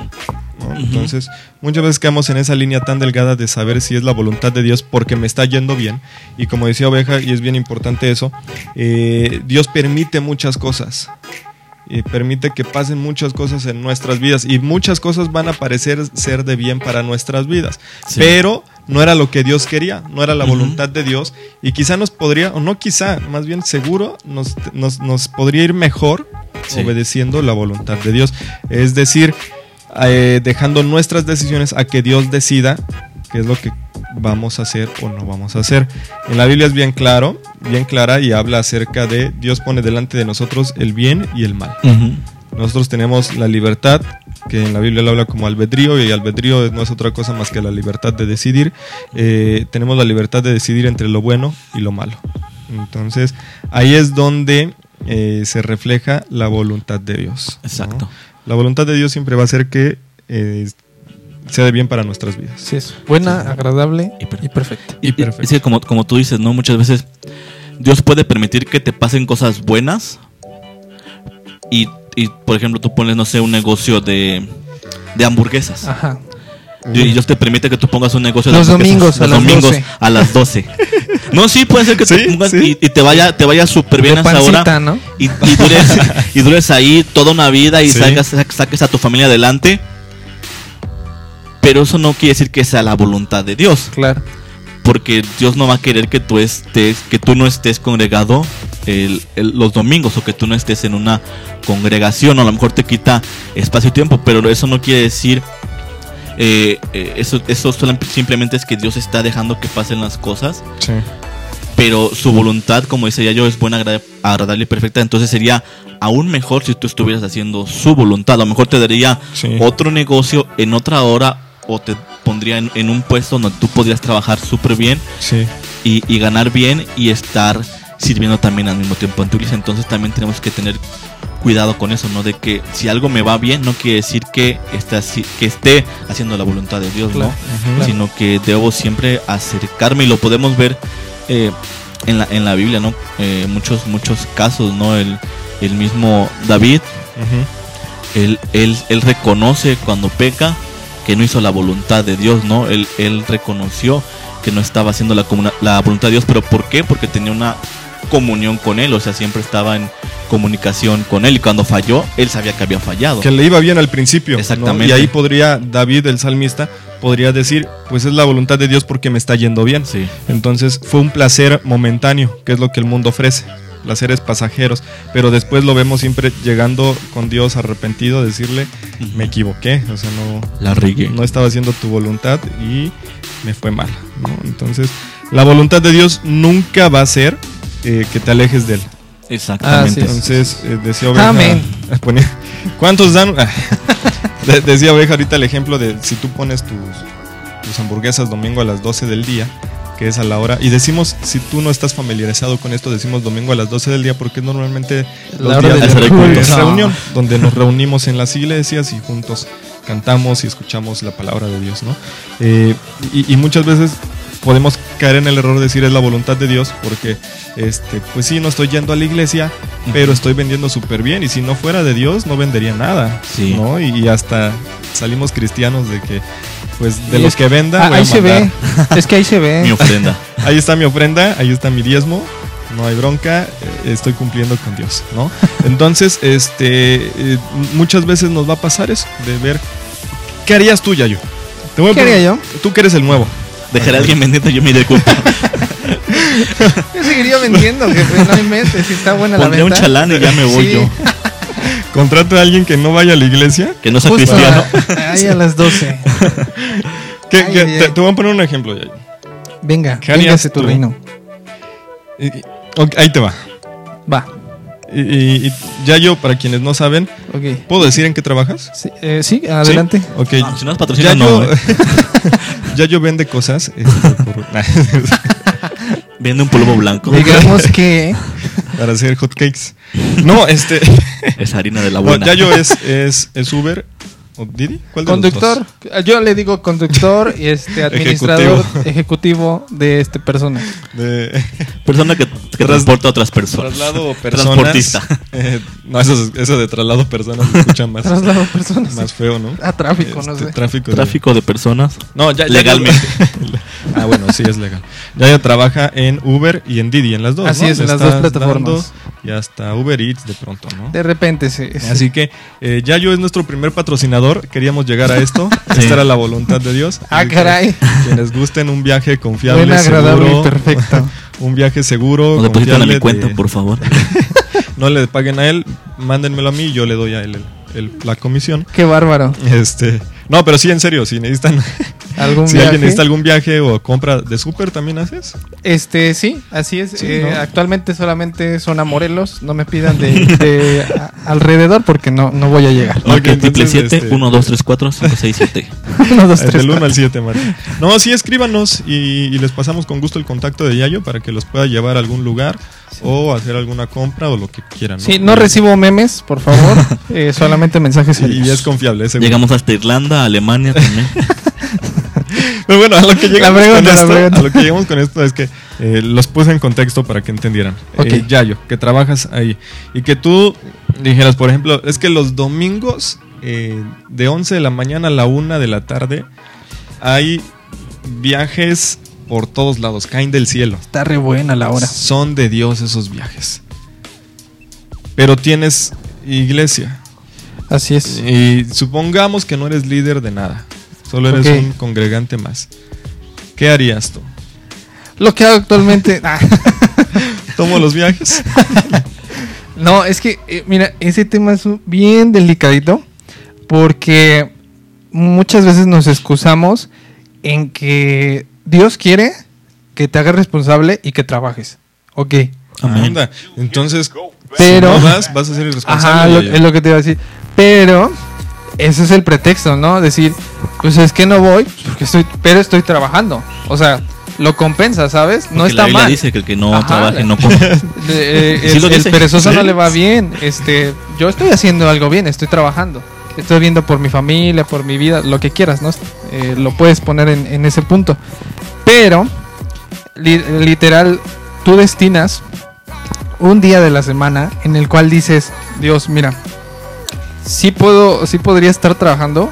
Entonces, muchas veces quedamos en esa línea tan delgada de saber si es la voluntad de Dios porque me está yendo bien. Y como decía Oveja, y es bien importante eso, eh, Dios permite muchas cosas. Y permite que pasen muchas cosas en nuestras vidas. Y muchas cosas van a parecer ser de bien para nuestras vidas. Sí. Pero no era lo que Dios quería, no era la voluntad de Dios. Y quizá nos podría, o no quizá, más bien seguro, nos, nos, nos podría ir mejor Sí. obedeciendo la voluntad de Dios. Es decir, eh, dejando nuestras decisiones a que Dios decida qué es lo que vamos a hacer o no vamos a hacer. En la Biblia es bien claro, bien clara y habla acerca de Dios pone delante de nosotros el bien y el mal. Nosotros tenemos la libertad, que en la Biblia lo habla como albedrío, y albedrío no es otra cosa más que la libertad de decidir. Eh, tenemos la libertad de decidir entre lo bueno y lo malo. Entonces, ahí es donde eh, se refleja la voluntad de Dios. ¿no? Exacto. La voluntad de Dios siempre va a ser que eh, sea de bien para nuestras vidas. Sí, es buena, agradable Y per- y perfecta. Y Y- perfecto. Es que como, como tú dices, ¿no? Muchas veces Dios puede permitir que te pasen cosas buenas. Y, y, por ejemplo, tú pones, no sé, un negocio de, de hamburguesas. Ajá. Y Dios te permite que tú pongas un negocio de Los hamburguesas domingos a los las domingos 12. a las 12. No, sí, puede ser que te Sí, pongas sí. y, y te vaya te vaya súper bien De a esa hora. pancita, ¿no? Y, y dures, y dures ahí toda una vida y Sí. sacas, saques a tu familia adelante. Pero eso no quiere decir que sea la voluntad de Dios Claro. porque Dios no va a querer que tú estés, que tú no estés congregado el- el- los domingos o que tú no estés en una congregación, o a lo mejor te quita espacio y tiempo, pero eso no quiere decir eh, eh, eso, eso simplemente es que Dios está dejando que pasen las cosas, Sí. pero su voluntad, como dice ya yo, es buena, agra- agradable y perfecta, entonces sería aún mejor si tú estuvieras haciendo su voluntad, a lo mejor te daría Sí. otro negocio en otra hora o te pondría en, en un puesto donde tú podrías trabajar súper bien Sí. y, y ganar bien y estar sirviendo también al mismo tiempo en tu iglesia. Entonces también tenemos que tener cuidado con eso, ¿no? De que si algo me va bien, no quiere decir que, esté así- que esté haciendo la voluntad de Dios, Claro, ¿no? Sino que debo siempre acercarme y lo podemos ver eh, en, la, en la Biblia, ¿no? Eh, muchos, muchos casos, ¿no? El, el mismo David, Ujú. él, él, él reconoce cuando peca que no hizo la voluntad de Dios, ¿no? Él, él reconoció que no estaba haciendo la, la voluntad de Dios, pero ¿por qué? Porque tenía una comunión con Él, o sea, siempre estaba en comunicación con Él y cuando falló, Él sabía que había fallado. Que le iba bien al principio. ¿no? Exactamente. Y ahí podría David, el salmista, podría decir, pues es la voluntad de Dios porque me está yendo bien. Sí, Entonces fue un placer momentáneo, que es lo que el mundo ofrece. Placeres pasajeros. Pero después lo vemos siempre llegando con Dios arrepentido, a decirle, me equivoqué. O sea, no, la regué. no estaba haciendo tu voluntad y me fue mal. ¿no? Entonces, la voluntad de Dios nunca va a ser eh, que te alejes de él. Exactamente. Ah, sí. Entonces, eh, decía Oveja. Amén. ponía- ¿Cuántos dan? De- decía Oveja ahorita el ejemplo de si tú pones tus, tus hamburguesas domingo a las 12 del día, que es a la hora. Y decimos, si tú no estás familiarizado con esto, decimos domingo a las 12 del día, porque es normalmente La los hora días de culto. es reunión, donde nos reunimos en las iglesias y juntos cantamos y escuchamos la palabra de Dios, ¿no? Eh, y, y muchas veces podemos caer en el error de decir es la voluntad de Dios, porque, este, pues sí, no estoy yendo a la iglesia, pero estoy vendiendo súper bien, y si no fuera de Dios, no vendería nada, Sí. ¿no? Y, y hasta salimos cristianos de que, pues, de Y los que venda, Ah, voy a ahí se ve. Es que ahí se Mi ve. ofrenda. Ahí está mi ofrenda, ahí está mi diezmo, no hay bronca, eh, estoy cumpliendo con Dios, ¿no? Entonces, este, eh, muchas veces nos va a pasar eso, de ver, ¿qué harías tú, Yayo? Te voy a ¿Qué haría preguntar- Tú que eres el nuevo. Dejaré a alguien vendiendo, yo me iré culpa. Yo seguiría vendiendo, jefe. No inventes. Si está buena la Pondré un venta. chalán y ya me voy Sí. yo. Contrato a alguien que no vaya a la iglesia. Que no sea Justo cristiano. a- ahí a las 12. ¿Qué- Ay, qué- ay, te, ay. te voy a poner un ejemplo, Yayo. Venga, ¿Qué harías véngase tu tú? reino. Y- y- ok, ahí te va. Va. Y, y- y Yayo, para quienes no saben, Ok. ¿puedo decir en qué trabajas? Sí, eh, sí, adelante. ¿Sí? Ok. Ah, si no es patrocinio, Yayo, no. ¿eh? Yayo vende cosas. este, por- Vende un polvo blanco. Digamos que. para hacer hot cakes. No, este. Es harina de la buena. Yayo es, es, es Uber o Didi. ¿Cuál de los Conductor, dos? yo le digo conductor y este administrador ejecutivo, de este persona. De Persona que, que Tras- transporta a otras personas. traslado personas. Transportista. Eh, no, eso, es- eso de traslado personas se escucha más, Traslado personas. más feo, ¿no? Ah, tráfico, no Este, sé. Tráfico. de- Tráfico de personas. No, ya, ya- Legalmente. ah, bueno, sí es legal. Ya ya trabaja en Uber y en Didi, en las dos. Así ¿no? es, en las dos plataformas. Y hasta Uber Eats de pronto, ¿no? De repente sí. sí. Así que eh, Yayo es nuestro primer patrocinador. Queríamos llegar a esto. Sí. Esta era la voluntad de Dios. Ah, caray. Quienes gusten un viaje confiable, Buen, agradable seguro, y perfecto. Un viaje seguro, Nos depositan a mi cuenta, de- por favor. no le paguen a él, mándenmelo a mí, yo le doy a él el- el- la comisión. Qué bárbaro. Este, no, pero sí en serio, si necesitan algún si viaje. alguien necesita algún viaje o compra de súper, ¿también haces? Este, sí, así es. Sí, Eh, ¿no? Actualmente solamente son a Morelos. No me pidan de, de a- alrededor porque no, no voy a llegar. Ok, Marca triple entonces, 7, este- 1, 2, 3, 4, 5, 6, 7. Uno, dos, Es tres, del 1 cuatro. al 7, Martín. No, sí, escríbanos y, y les pasamos con gusto el contacto de Yayo para que los pueda llevar a algún lugar o hacer alguna compra o lo que quieran. Sí, no recibo memes, por favor. Eh, solamente mensajes Y serios. es confiable, es. Llegamos hasta Irlanda, Alemania también. Pero bueno, a lo que llegamos, pregunta, con, la esto, pregunta. a lo que llegamos con esto es que eh, los puse en contexto para que entendieran. Ok. Eh, Yayo, que trabajas ahí y que tú dijeras, por ejemplo, es que los domingos eh, de 11 de la mañana a la 1 de la tarde hay viajes por todos lados, caen del cielo. Está re buena la hora. Son de Dios esos viajes. Pero tienes iglesia. Así es. Y supongamos que no eres líder de nada. Solo eres un congregante más. ¿Qué harías tú? Lo que hago actualmente. Ah. ¿Tomo los viajes? No, es que, eh, mira, ese tema es bien delicadito porque muchas veces nos excusamos en que Dios quiere que te hagas responsable y que trabajes. Ok. Amén. Anda. Entonces, Pero- si no vas, vas a ser irresponsable. Ajá, lo- es lo que te iba a decir. Pero ese es el pretexto, ¿no? Decir, pues es que no voy, pues, porque estoy, pero estoy trabajando. O sea, lo compensa, ¿sabes? No Porque está la Biblia mal. dice que el que no Ajá. trabaje no come. De- eh, Sí el, el perezoso no le va bien. Este, yo estoy haciendo algo bien, estoy trabajando. Estoy viendo por mi familia, por mi vida, lo que quieras, ¿no? Eh, lo puedes poner en, en ese punto. Pero, li- literal, tú destinas un día de la semana en el cual dices, Dios, mira, sí puedo, sí podría estar trabajando,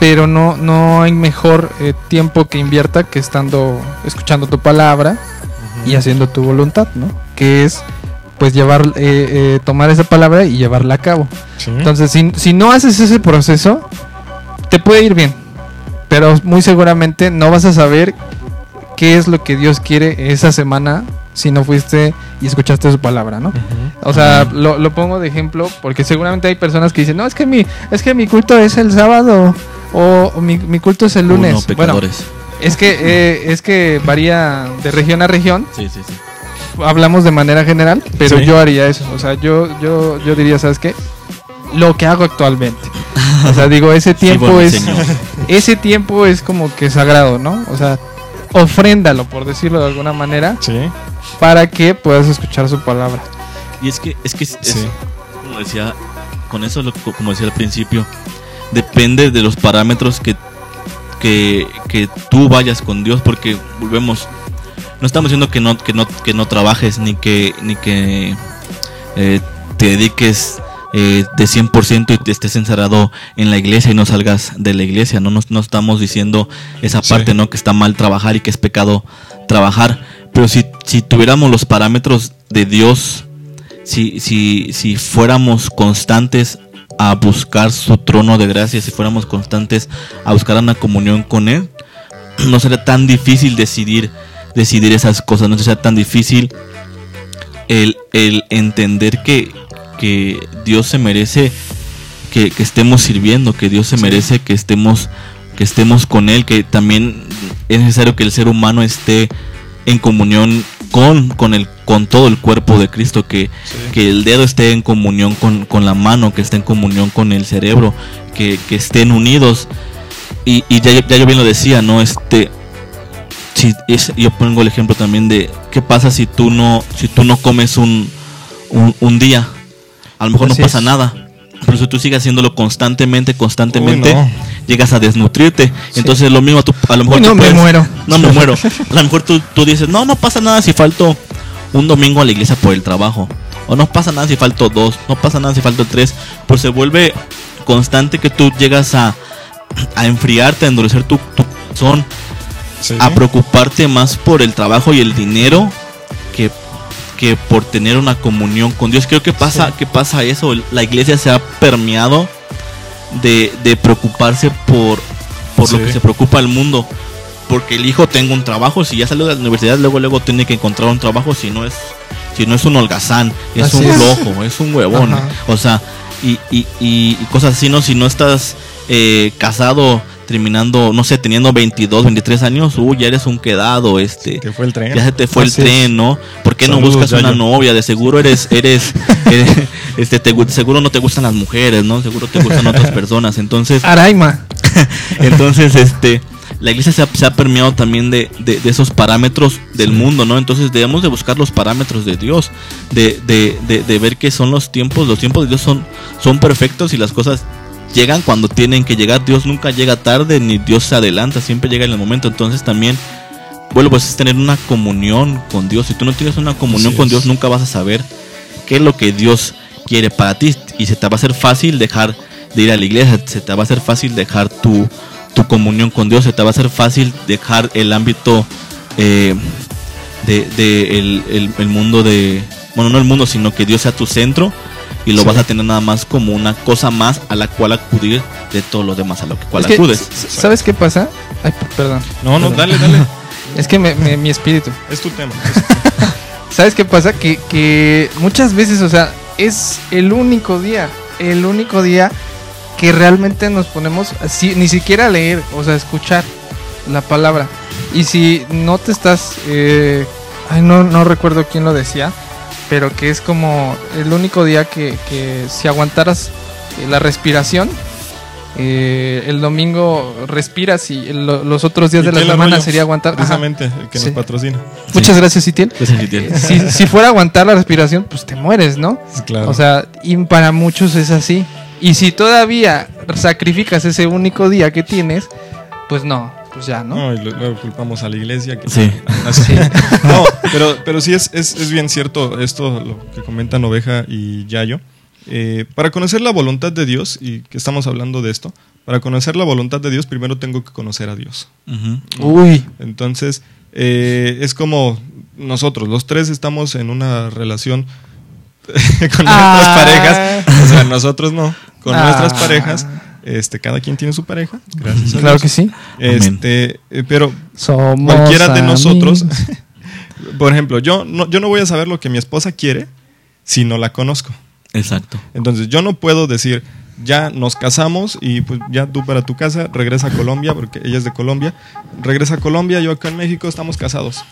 pero no, no hay mejor eh, tiempo que invierta que estando escuchando tu palabra y haciendo tu voluntad, ¿no? Que es pues llevar, eh, eh, tomar esa palabra y llevarla a cabo. Sí. Entonces, si, si no haces ese proceso, te puede ir bien, pero muy seguramente no vas a saber qué es lo que Dios quiere esa semana si no fuiste y escuchaste su palabra, ¿no? O sea, lo, lo pongo de ejemplo porque seguramente hay personas que dicen, no, es que mi, es que mi culto es el sábado o, o mi, mi culto es el lunes. Uno, bueno, es que, eh, es que varía de región a región. Sí, sí, sí. Hablamos de manera general, pero Sí. yo haría eso. O sea, yo, yo, yo diría, ¿sabes qué? Lo que hago actualmente. O sea, digo, ese tiempo es, ese tiempo es como que sagrado, ¿no? O sea, ofréndalo, por decirlo de alguna manera, Sí. para que puedas escuchar su palabra. Y es que, es que, es- Sí. como decía, con eso, lo- como decía al principio, depende de los parámetros que, que, que tú vayas con Dios, porque volvemos, no estamos diciendo que no, que no, que no trabajes, ni que, ni que eh, te dediques eh, de 100% y te estés encerrado en la iglesia y no salgas de la iglesia, no, Nos- no estamos diciendo esa Sí. parte, ¿no? Que está mal trabajar y que es pecado trabajar, pero si, si tuviéramos los parámetros de Dios, si, si, si fuéramos constantes a buscar su trono de gracia, si fuéramos constantes a buscar una comunión con Él, no sería tan difícil decidir, decidir esas cosas, no sería tan difícil el, el entender que, que Dios se merece que, que estemos sirviendo, que Dios se merece que estemos, que estemos con Él, que también es necesario que el ser humano esté en comunión con, con, el, con todo el cuerpo de Cristo, que, Sí. que el dedo esté en comunión con, con la mano, que esté en comunión con el cerebro, que, que estén unidos. Y, y ya, ya yo bien lo decía, ¿no? Este, si es- yo pongo el ejemplo también de qué pasa si tú no, si tú no comes un, un, un día, a lo mejor Así no pasa es. nada. Pero si tú sigues haciéndolo constantemente, constantemente, Uy, no. llegas a desnutrirte. Entonces lo mismo tú, a lo mejor Uy, tú no, me muero. no me muero. A lo mejor tú, tú dices, no, no pasa nada si falto un domingo a la iglesia por el trabajo. O no pasa nada si falto dos. No pasa nada si falto tres. Pues se vuelve constante que tú llegas a, a enfriarte, a endurecer tu, tu corazón, Sí. a preocuparte más por el trabajo y el dinero que, que por tener una comunión con Dios. Creo que pasa, que pasa eso. La iglesia se ha permeado de, de preocuparse por, por lo Sí. que se preocupa el mundo. Porque el hijo tenga un trabajo, si ya salió de la universidad, luego luego tiene que encontrar un trabajo, si no es, si no es un holgazán, es Así un es. flojo, es un huevón. Ajá. O sea, y, y, y, y cosas así, ¿no? Si no estás eh, casado, terminando, no sé, teniendo 22, 23 años, uy, ya eres un quedado, este. Te fue el tren. Ya se te fue Así el tren, ¿no? ¿Por qué no buscas una novia? De seguro eres, eres, eres, este, te gu- seguro no te gustan las mujeres, ¿no? Seguro te gustan otras personas. Entonces, Araima. entonces, este, la iglesia se ha, se ha permeado también de, de- de esos parámetros del mundo, ¿no? Entonces debemos de buscar los parámetros de Dios, de, de, de, de ver que son los tiempos, los tiempos de Dios son, son perfectos y las cosas llegan cuando tienen que llegar. Dios nunca llega tarde ni Dios se adelanta, siempre llega en el momento. Entonces también, bueno, pues es tener una comunión con Dios. Si tú no tienes una comunión Así con es. Dios, nunca vas a saber qué es lo que Dios quiere para ti y se te va a hacer fácil dejar de ir a la iglesia, se te va a hacer fácil dejar tu, tu comunión con Dios, se te va a hacer fácil dejar el ámbito eh, de, de el, el- el mundo de, bueno, no el mundo, sino que Dios sea tu centro y lo Sí. vas a tener nada más como una cosa más a la cual acudir de todo lo demás a lo que cual Es que, acudes. ¿Sabes qué pasa? Ay, perdón. No, no, Perdón. dale, dale. Es que me- me- mi espíritu. Es tu tema. ¿Sabes qué pasa? Que, que muchas veces, o sea, es el único día, el único día que realmente nos ponemos así, ni siquiera a leer, o sea, a escuchar la palabra. Y si no te estás, eh, ay, no, no recuerdo quién lo decía, pero que es como el único día que, que si aguantaras eh, la respiración, eh, el domingo respiras y el- lo- los otros días de la semana Arroyo, sería aguantar. Ajá. Precisamente, el que Sí. nos patrocina. Muchas gracias, Itiel. Pues tiene. si, si fuera aguantar la respiración, pues te mueres, ¿no? Claro. O sea, y para muchos es así. Y si todavía sacrificas ese único día que tienes, pues no, pues ya, ¿no? No, y luego culpamos a la iglesia. Que Sí. Así. No, pero, pero sí es, es, es bien cierto esto, lo que comentan Oveja y Yayo. Eh, para conocer la voluntad de Dios, y que estamos hablando de esto, para conocer la voluntad de Dios, primero tengo que conocer a Dios. Uy, Entonces, eh, es como nosotros, los tres estamos en una relación con Ah. nuestras parejas, o sea, nosotros no, con Ah. nuestras parejas, este, cada quien tiene su pareja, gracias a claro Dios. que sí. Este, eh, pero Somos cualquiera de nosotros, por ejemplo, yo no, yo no voy a saber lo que mi esposa quiere si no la conozco. Exacto. Entonces, yo no puedo decir, ya nos casamos y pues ya tú para tu casa, regresa a Colombia, porque ella es de Colombia, regresa a Colombia, yo acá en México estamos casados.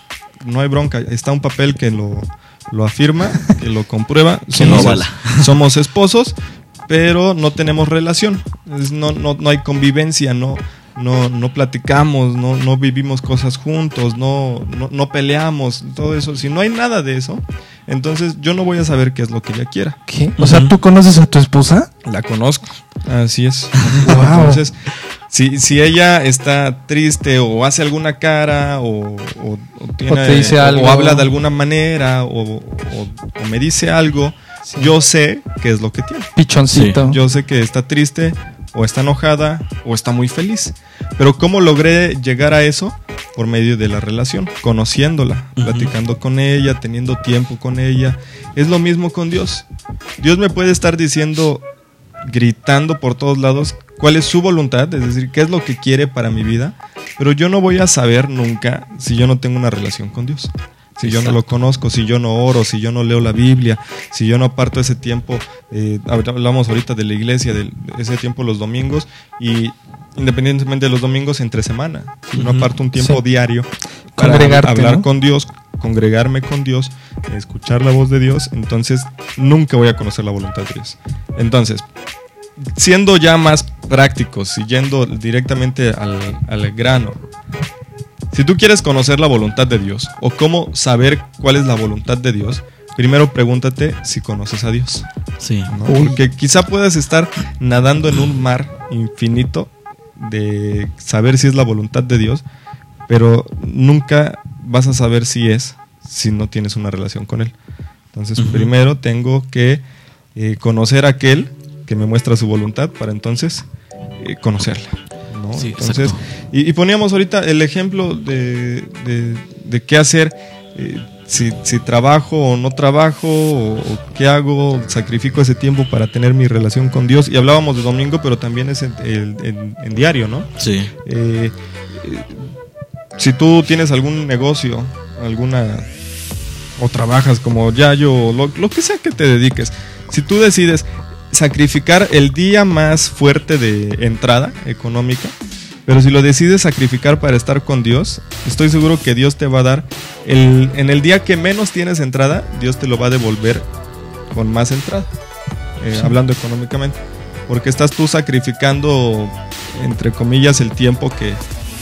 No hay bronca, está un papel que lo, lo afirma, que lo comprueba. Que lo avala. somos esposos, pero no tenemos relación. No, no, no hay convivencia, no, no, no platicamos, no, no vivimos cosas juntos, no, no, no peleamos, todo eso. Si no hay nada de eso, entonces yo no voy a saber qué es lo que ella quiera. ¿Qué? O sea, ¿tú conoces a tu esposa? La conozco. Así es. Wow. Entonces, si, si ella está triste o hace alguna cara o, o- o tiene- O te dice algo. o habla de alguna manera o, o- o me dice algo, Sí. yo sé qué es lo que tiene. Pichoncito. Yo sé que está triste o está enojada o está muy feliz. Pero ¿cómo logré llegar a eso? Por medio de la relación, conociéndola, Ujú. platicando con ella, teniendo tiempo con ella. Es lo mismo con Dios. Dios me puede estar diciendo, gritando por todos lados, cuál es su voluntad, es decir, qué es lo que quiere para mi vida, pero yo no voy a saber nunca si yo no tengo una relación con Dios. Si yo no lo conozco, si yo no oro, si yo no leo la Biblia, si yo no aparto ese tiempo, eh, hablamos ahorita de la iglesia, de ese tiempo los domingos, y independientemente de los domingos, entre semana, si yo no aparto un tiempo Sí. diario para hablar ¿no? con Dios, congregarme con Dios, escuchar la voz de Dios, entonces nunca voy a conocer la voluntad de Dios. Entonces, siendo ya más prácticos y yendo directamente al, al grano, si tú quieres conocer la voluntad de Dios o cómo saber cuál es la voluntad de Dios, primero pregúntate si conoces a Dios. Sí. ¿no? Porque quizá puedas estar nadando en un mar infinito de saber si es la voluntad de Dios, pero nunca vas a saber si es si no tienes una relación con Él. Entonces, primero tengo que eh, conocer a aquel que me muestra su voluntad para entonces eh, conocerla. ¿No? Sí, entonces, y, y poníamos ahorita el ejemplo de, de- de qué hacer, eh, si, si trabajo o no trabajo, o, o qué hago, sacrifico ese tiempo para tener mi relación con Dios. Y hablábamos de domingo, pero también es en, en- en- en diario, ¿no? Sí. Eh, si tú tienes algún negocio, alguna o trabajas como Yayo, o lo, lo que sea que te dediques, si tú decides sacrificar el día más fuerte de entrada económica, Pero si lo decides sacrificar para estar con Dios, estoy seguro que Dios te va a dar, el, en el día que menos tienes entrada, Dios te lo va a devolver con más entrada, eh, hablando económicamente. Porque estás tú sacrificando, entre comillas, el tiempo que,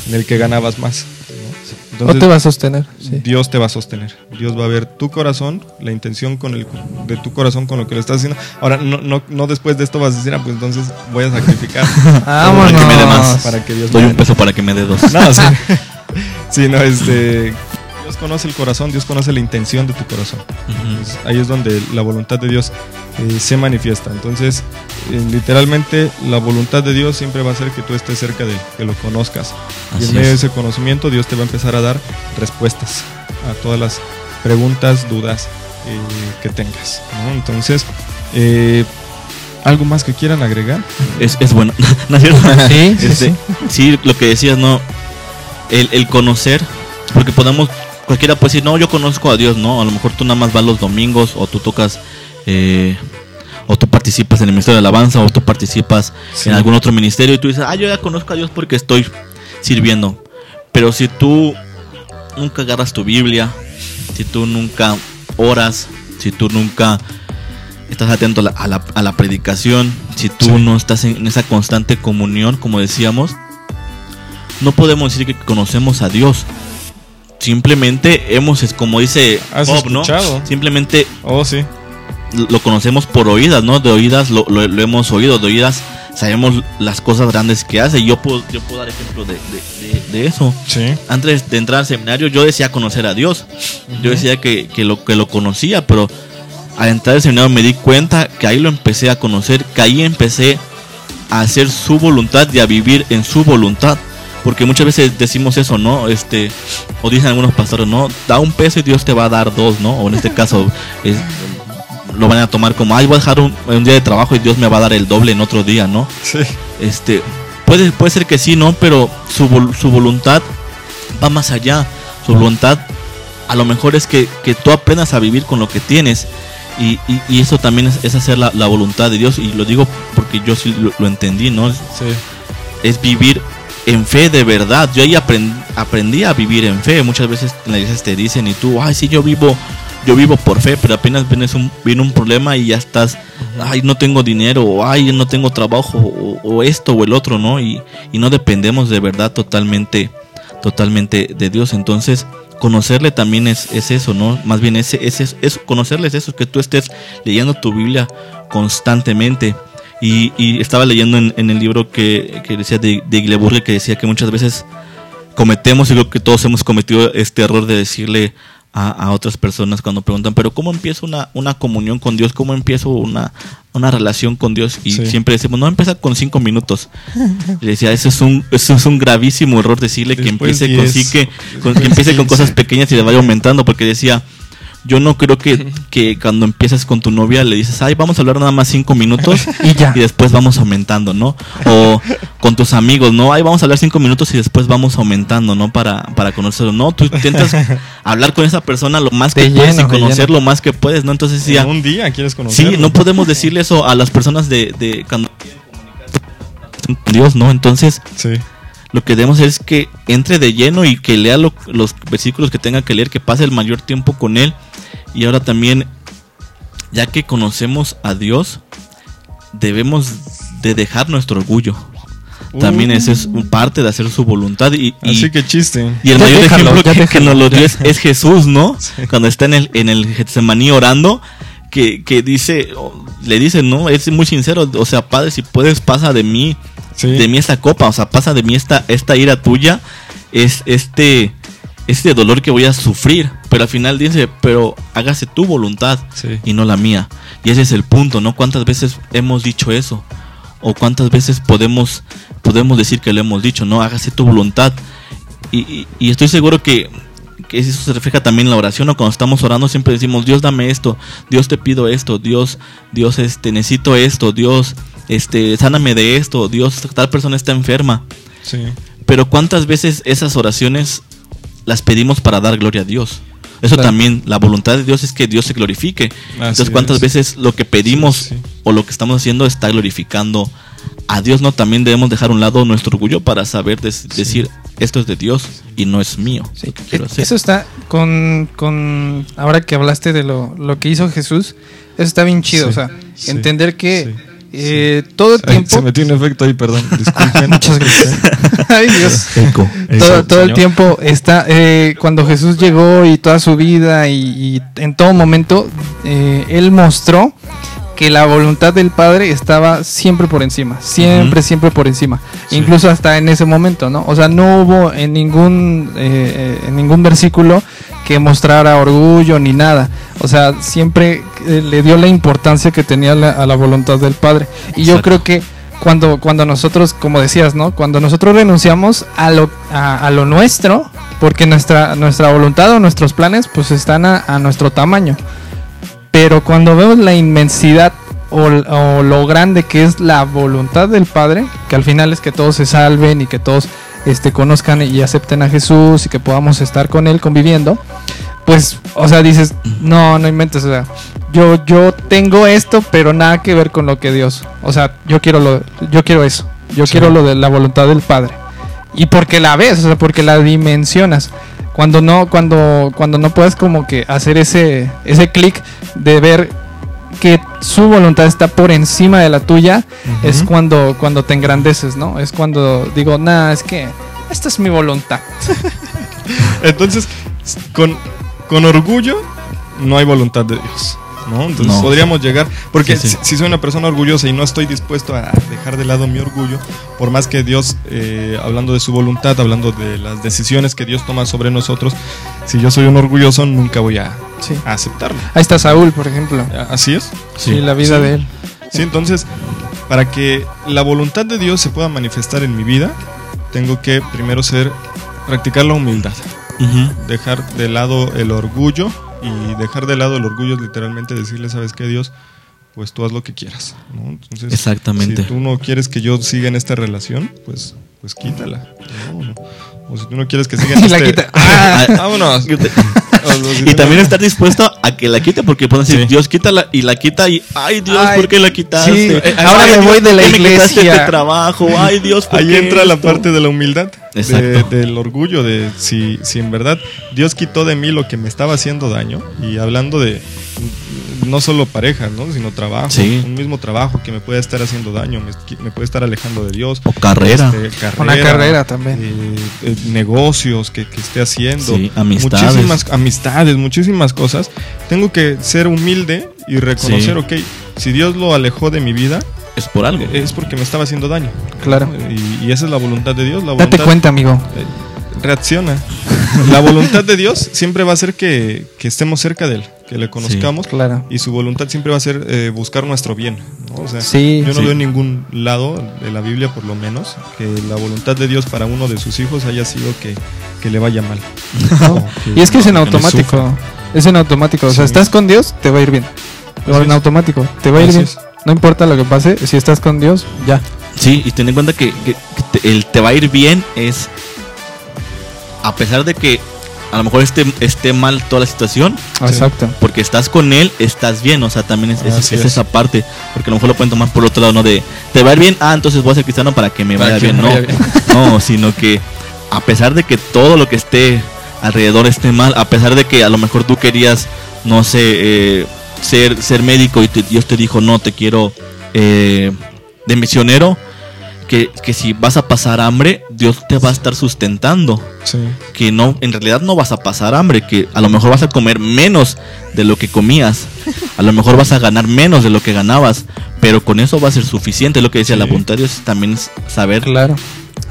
en el que ganabas más. ¿No? no te va a sostener. sí. Dios te va a sostener. Dios va a ver tu corazón, la intención con el, de tu corazón con lo que le estás haciendo. Ahora, no, no, no después de esto vas a decir, ah, pues entonces voy a sacrificar. Vámonos. Para que me dé más. para que Dios Doy me un peso para que me dé dos. No, sí. Sí, no, este. Dios conoce el corazón, Dios conoce la intención de tu corazón. Entonces, ahí es donde la voluntad de Dios eh, se manifiesta. Entonces, eh, literalmente, la voluntad de Dios siempre va a ser que tú estés cerca de él, que lo conozcas. y en medio de es. ese conocimiento, Dios te va a empezar a dar respuestas a todas las preguntas, dudas eh, que tengas. ¿no? Entonces, ¿algo más que quieran agregar? Es, es bueno. ¿No es cierto? Sí, sí, Este, sí. sí, lo que decías, ¿no? El, el conocer, porque podemos, cualquiera puede decir, no, yo conozco a Dios, ¿no? A lo mejor tú nada más vas los domingos o tú tocas, eh, o tú participas en el Ministerio de Alabanza o tú participas Sí. en algún otro ministerio y tú dices, ah, yo ya conozco a Dios porque estoy sirviendo. Pero si tú nunca agarras tu Biblia, si tú nunca oras, si tú nunca estás atento a la, a la- a la predicación, si tú Sí. no estás en esa constante comunión, como decíamos, no podemos decir que conocemos a Dios. Simplemente hemos, es como dice ¿Has Bob, ¿no? Simplemente Oh, sí. lo conocemos por oídas, ¿no? De oídas lo, lo- lo hemos oído, de oídas sabemos las cosas grandes que hace. Yo puedo, yo puedo dar ejemplo de, de- de- de eso. Sí. Antes de entrar al seminario yo decía conocer a Dios. Yo decía que, que lo, que lo conocía, pero al entrar al seminario me di cuenta que ahí lo empecé a conocer, que ahí empecé a hacer su voluntad y a vivir en su voluntad. Porque muchas veces decimos eso, ¿no? Este, o dicen algunos pastores, ¿no? Da un peso y Dios te va a dar dos, ¿no? O en este caso, es, lo van a tomar como, ay, voy a dejar un, un día de trabajo y Dios me va a dar el doble en otro día, ¿no? Sí. Este, puede, puede ser que sí, ¿no? Pero su, su voluntad va más allá. Su voluntad a lo mejor es que, que tú aprendas a vivir con lo que tienes. Y, y- y eso también es, es hacer la, la voluntad de Dios. Y lo digo porque yo sí lo, lo entendí, ¿no? Sí. Es vivir en fe de verdad. Yo ahí aprend- aprendí a vivir en fe. Muchas veces en la iglesia te dicen y tú, ay, sí, yo vivo, yo vivo por fe, pero apenas vienes un, viene un problema y ya estás, ay, no tengo dinero, o ay, no tengo trabajo, o, o esto o el otro, ¿no? Y, y no dependemos de verdad totalmente, totalmente de Dios. Entonces, conocerle también es, es eso, ¿no? Más bien ese, ese, es, eso, conocerles eso, que tú estés leyendo tu Biblia constantemente. Y, y estaba leyendo en, en el libro que, que decía de, de que decía que muchas veces cometemos, y creo que todos hemos cometido este error de decirle a, a otras personas cuando preguntan, pero ¿cómo empiezo una, una comunión con Dios? ¿Cómo empiezo una, una relación con Dios? Y Sí. siempre decimos, no, empieza con cinco minutos. Y decía, eso es un, eso es un gravísimo error decirle que empiece con sí, que, con- después que empiece con cosas pequeñas y le vaya aumentando, porque decía, yo no creo que, que cuando empiezas con tu novia le dices, ay, vamos a hablar nada más cinco minutos Y ya. y después vamos aumentando, ¿no? O con tus amigos, ¿no? Ahí vamos a hablar cinco minutos y después vamos aumentando, ¿no? Para, para conocerlo, ¿no? Tú intentas hablar con esa persona lo más que De puedes lleno, y conocer lo más que puedes, ¿no? Entonces sí, En un día quieres sí, conocerlo. no podemos decirle eso a las personas de, de cuando con Dios, ¿no? Entonces, Sí. lo que debemos hacer es que entre de lleno y que lea lo- los versículos que tenga que leer, que pase el mayor tiempo con Él. Y ahora también, ya que conocemos a Dios, debemos de dejar nuestro orgullo. También ese es un parte de hacer su voluntad. Y, y- Así que chiste. y el Ya mayor déjalo, ejemplo que, nos lo dio es, es Jesús, ¿no? Cuando está en el, en el Getsemaní orando, que, que dice, le dice, ¿no? Es muy sincero, o sea, Padre, si puedes, pasa de mí Sí. de mí esta copa, o sea, pasa de mí esta, esta ira tuya, es este, este dolor que voy a sufrir. Pero al final dice, pero hágase tu voluntad Sí. y no la mía. Y ese es el punto, ¿no? ¿Cuántas veces hemos dicho eso? O cuántas veces podemos, podemos decir que lo hemos dicho, ¿no? Hágase tu voluntad. Y, y- y estoy seguro que, que eso se refleja también en la oración, ¿no? Cuando estamos orando siempre decimos, Dios dame esto, Dios te pido esto, Dios, Dios, este, necesito esto, Dios, este, sáname de esto, Dios, tal persona está enferma. Sí. Pero cuántas veces esas oraciones las pedimos para dar gloria a Dios. Eso Claro. también, la voluntad de Dios es que Dios se glorifique. Entonces, ¿cuántas es. veces lo que pedimos Sí, sí. o lo que estamos haciendo está glorificando a Dios no también debemos dejar a un lado nuestro orgullo para saber des- decir esto es de Dios y no es mío. Sí, lo que quiero eh, hacer. Eso está con, con ahora que hablaste de lo, lo que hizo Jesús, eso está bien chido, o sea, entender que sí, eh, todo el Ay, tiempo... se metió un efecto ahí, perdón. Disculpen. Muchas gracias. Ay, Dios. Eco. todo, todo el tiempo está eh, cuando Jesús llegó y toda su vida y, y en todo momento eh, él mostró que la voluntad del Padre estaba siempre por encima, siempre, siempre por encima, Sí. incluso hasta en ese momento, ¿no? O sea, no hubo en ningún eh, eh, en ningún versículo que mostrara orgullo ni nada, o sea, siempre eh, le dio la importancia que tenía la- a la voluntad del Padre. Y yo creo que cuando, cuando nosotros, como decías, ¿no? Cuando nosotros renunciamos a lo, a, a lo nuestro, porque nuestra, nuestra voluntad o nuestros planes, pues están a, a nuestro tamaño. Pero cuando vemos la inmensidad o, o lo grande que es la voluntad del Padre, que al final es que todos se salven y que todos este, conozcan y acepten a Jesús y que podamos estar con Él conviviendo, pues, o sea, dices, no, no inventes, o sea, yo, yo tengo esto, pero nada que ver con lo que Dios, o sea, yo quiero lo, yo quiero eso, yo Sí. quiero lo de la voluntad del Padre. Y porque la ves, o sea, porque la dimensionas. Cuando no, cuando, cuando no puedes como que hacer ese, ese clic de ver que su voluntad está por encima de la tuya, es cuando, cuando te engrandeces, ¿no? Es cuando digo, nah, es que esta es mi voluntad. Entonces, con, con orgullo no hay voluntad de Dios. ¿No? Entonces No. podríamos llegar, porque Sí, sí. Si, si soy una persona orgullosa y no estoy dispuesto a dejar de lado mi orgullo, por más que Dios, eh, hablando de su voluntad, hablando de las decisiones que Dios toma sobre nosotros, si yo soy un orgulloso nunca voy a, Sí. a aceptarlo. Ahí está Saúl, por ejemplo. Así es. Sí, la vida de él. Sí, entonces, para que la voluntad de Dios se pueda manifestar en mi vida, tengo que primero ser, practicar la humildad, dejar de lado el orgullo y dejar de lado el orgullo es literalmente decirle, ¿sabes qué, Dios? Pues tú haz lo que quieras, ¿no? Entonces, Exactamente. si tú no quieres que yo siga en esta relación, pues, pues quítala, ¿no? O si tú no quieres que siga en este... quita. Ah, Vámonos. Y también estar dispuesto a que la quite, porque pueden decir, Sí. Dios quítala y la quita y, ay Dios, Ay, ¿por qué la quitaste? sí, Eh, ahora ay, me Dios, voy de la ¿por qué me quitaste iglesia? este trabajo, ay Dios, ¿por Ahí qué entra la parte de la humildad, de- del orgullo, de si, si en verdad Dios quitó de mí lo que me estaba haciendo daño, y hablando de no solo pareja, ¿no? sino trabajo, Sí. un mismo trabajo que me puede estar haciendo daño, me, me puede estar alejando de Dios. O carrera. este, Una carrera también. eh, eh, negocios que, que esté haciendo, Sí, amistades. muchísimas amistades, muchísimas cosas. Tengo que ser humilde y reconocer, Sí. ok, si Dios lo alejó de mi vida, Es por algo. es porque me estaba haciendo daño. Claro. Y, y esa es la voluntad de Dios. La Date voluntad, cuenta, amigo. eh, reacciona. La voluntad de Dios siempre va a ser que, que estemos cerca de Él, que le conozcamos. Claro. Y su voluntad siempre va a ser eh, buscar nuestro bien. ¿no? O sea, Sí. yo no Sí. veo en ningún lado de la Biblia, por lo menos, que la voluntad de Dios para uno de sus hijos haya sido que, que le vaya mal. ¿no? O que- Y es que es en automático. Es en automático. O sea, Sí. estás con Dios, te va a ir bien. O en es. automático, te va a ir Así bien. es. No importa lo que pase, si estás con Dios, ya. Sí, y ten en cuenta que, que- que te, el te va a ir bien es, a pesar de que a lo mejor esté, esté mal toda la situación, Exacto. porque estás con él, estás bien, o sea, también es, esa parte, porque a lo mejor lo pueden tomar por otro lado, ¿no? De, te va a ir bien, ah, entonces voy a ser cristiano para que me Para vaya que bien, me no, vaya bien. no, sino que a pesar de que todo lo que esté alrededor esté mal, a pesar de que a lo mejor tú querías, no sé, eh, ser, ser médico y te- Dios te dijo, no, te quiero eh, de misionero, que, que si vas a pasar hambre, Dios te va a estar sustentando Sí. que no, en realidad no vas a pasar hambre, que a lo mejor vas a comer menos de lo que comías, a lo mejor vas a ganar menos de lo que ganabas, pero con eso va a ser suficiente. Lo que decía Sí. la voluntad de Dios también es saber Claro.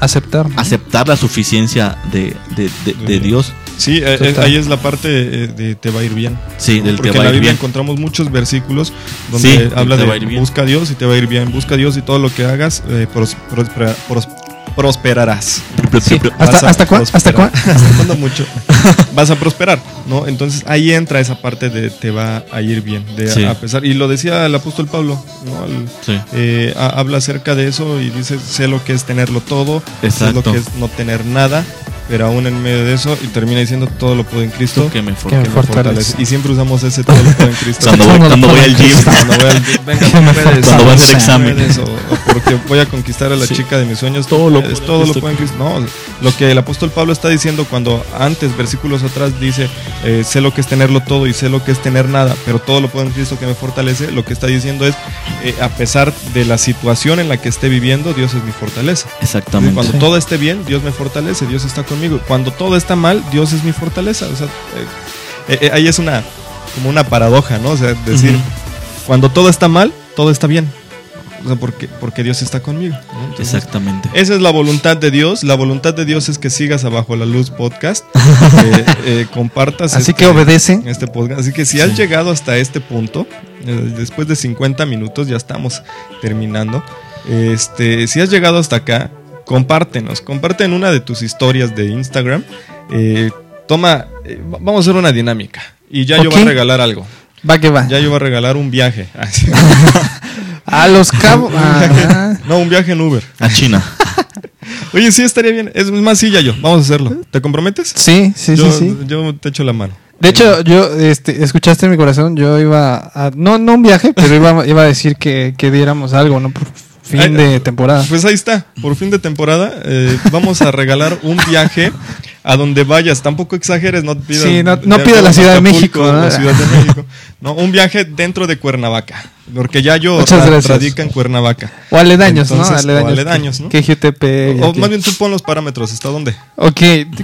Aceptar. ¿no? aceptar la suficiencia de, de- de-. Dios. Sí, eh, Total. eh, ahí es la parte eh, de te va a ir bien. Sí, ¿no? del Porque te va en la a ir Biblia bien. encontramos muchos versículos donde Sí, habla de busca a Dios y te va a ir bien, busca a Dios y todo lo que hagas eh, pros- pros- prosperarás. Sí. ¿Hasta, hasta cuándo? ¿Hasta prosperar. cuándo? ¿Hasta cuándo mucho? Vas a prosperar, ¿no? Entonces ahí entra esa parte de te va a ir bien, de Sí. a pesar y lo decía el apóstol Pablo, ¿no? Sí. eh, ha- habla acerca de eso y dice sé lo que es tenerlo todo, sé lo Exacto. que es no tener nada pero aún en medio de eso, y termina diciendo todo lo puedo en Cristo Que me Que for- me que me fortalece. fortalece. Y siempre usamos ese todo lo puedo en Cristo. Cuando voy, cuando voy al gym. Cuando voy al venga, Que me puedes, cuando voy a hacer fortalece. examen. puedes, o, o porque voy a conquistar a la Sí. chica de mis sueños. Todo lo puedo todo lo puedo en Cristo. No, lo que el apóstol Pablo está diciendo cuando antes, versículos atrás, dice, eh, sé lo que es tenerlo todo y sé lo que es tener nada, pero todo lo puedo en Cristo que me fortalece, lo que está diciendo es, eh, a pesar de la situación en la que esté viviendo, Dios es mi fortaleza. Exactamente. Cuando Sí. todo esté bien, Dios me fortalece, Dios está conmigo. Cuando todo está mal, Dios es mi fortaleza. O sea, eh, eh, ahí es una como una paradoja, ¿no? O sea, decir, cuando todo está mal, todo está bien. O sea, porque, porque Dios está conmigo. ¿no? Entonces, Exactamente. esa es la voluntad de Dios. La voluntad de Dios es que sigas a Bajo la Luz podcast, eh, eh, compartas Así este- que obedece. este podcast. Así que si has llegado hasta este punto, eh, después de 50 minutos, ya estamos terminando. Este, si has llegado hasta acá, compártenos. Comparte en una de tus historias de Instagram. Eh, toma, eh, va- vamos a hacer una dinámica. Y ya yo voy a regalar algo. Va que va. Ya yo voy a regalar un viaje. Así. A los cabos. Ah, no, un viaje en Uber. A China. Oye, sí, estaría bien. Es más, sí, ya yo. Vamos a hacerlo. ¿Te comprometes? sí, sí, yo, sí, sí. yo te echo la mano. De hecho, yo, este, escuchaste en mi corazón, yo iba a, no, no un viaje, pero iba, iba a decir que, que diéramos algo, ¿no? Fin de temporada. Pues ahí está, por fin de temporada eh, vamos a regalar un viaje a donde vayas. Tampoco exageres, no pidas. Sí, no- no pidas la Ciudad de México, ¿no? la Ciudad de México. No, un viaje dentro de Cuernavaca, porque ya yo ra- radica en Cuernavaca. O aledaños, Entonces, ¿no? o Aledaños. aledaños, ¿no? Que GTP. O más bien tú pon los parámetros, ¿hasta dónde? Ok,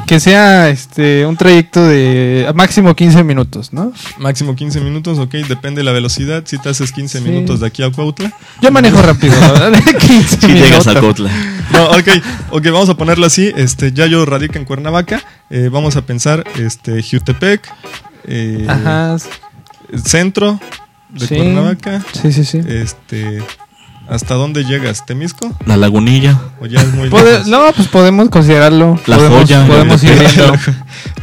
que sea este un trayecto de máximo 15 minutos, ¿no? Máximo 15 minutos, ok, depende de la velocidad. Si te haces 15 Sí. minutos de aquí a Cuautla. Yo manejo rápido, la verdad, de 15 Si llegas a minutos. No, ok, ok, vamos a ponerlo así. Este, ya yo radica en Cuernavaca. eh, vamos a pensar, este, Jutepec, eh, Ajá. centro de sí. Cuernavaca. Sí, sí, sí. Este, ¿hasta dónde llegas? ¿Temisco? La lagunilla. ¿O ya es muy Pode- lejos? no, pues podemos considerarlo. La podemos, joya. Podemos ir viendo.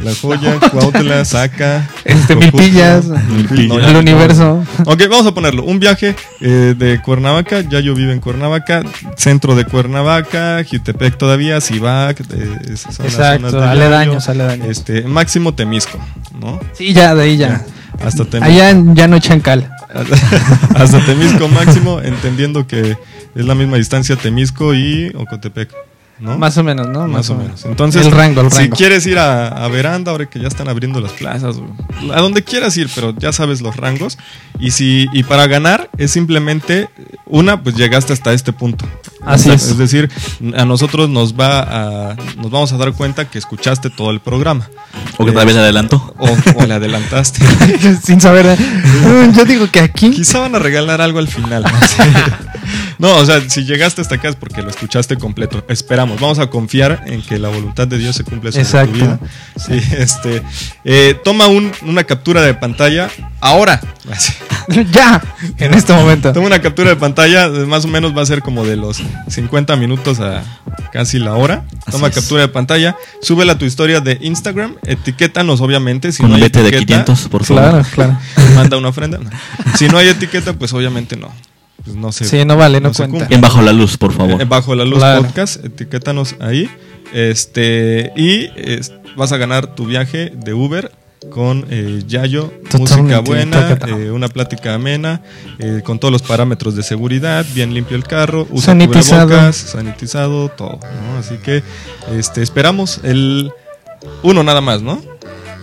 La joya, Cuautla, Saca. Este, Cojutla, Milpillas, Milpillas. no, el no. universo. Ok, vamos a ponerlo. Un viaje eh, de Cuernavaca, ya yo vivo en Cuernavaca, centro de Cuernavaca, Jutepec todavía, Sivac, eh, esas son las Exacto, zonas aledaños, Yayo. aledaños. Este, máximo Temisco, ¿no? Sí, ya, de ahí ya. Hasta Temisco. Allá ya no echan cal. Hasta Temisco máximo, entendiendo que es la misma distancia Temisco y Ocotepec, ¿no? Más o menos, ¿no? Más o menos. Entonces, el rango, el si rango. quieres ir a, a Veranda, ahora que ya están abriendo las plazas, o- a donde quieras ir, pero ya sabes los rangos. Y si y para ganar es simplemente una, pues llegaste hasta este punto. Así es. Es decir, a nosotros nos va a, nos vamos a dar cuenta que escuchaste todo el programa. O que tal vez adelanto. O, o le adelantaste. Sin saber. Mm, Yo digo que aquí. Quizá van a regalar algo al final. No, o sea, si llegaste hasta acá es porque lo escuchaste completo. Esperamos, vamos a confiar en que la voluntad de Dios se cumple sobre Exacto. tu vida. Sí, este, eh, toma un- una captura de pantalla ahora. Ya, en este momento. Toma una captura de pantalla, más o menos va a ser como de los 50 minutos a casi la hora. Toma captura de pantalla, súbela a tu historia de Instagram, etiquétanos obviamente. Si Con no un hay vete de etiqueta, 500, por favor. Claro, claro. manda una ofrenda. No. Si no hay etiqueta, pues obviamente no. Pues no sé. Sí, no vale, no, cuenta. cumple. En bajo la luz, por favor. Eh, Bajo la luz Claro. podcast, etiquétanos ahí. Este, y es- vas a ganar tu viaje de Uber con eh, Yayo, música Totalmente, buena, tócata. eh, una plática amena, eh, con todos los parámetros de seguridad, bien limpio el carro, usa Sanitizado. cubrebocas, sanitizado, todo. ¿no? Así que este, esperamos el uno nada más, ¿no?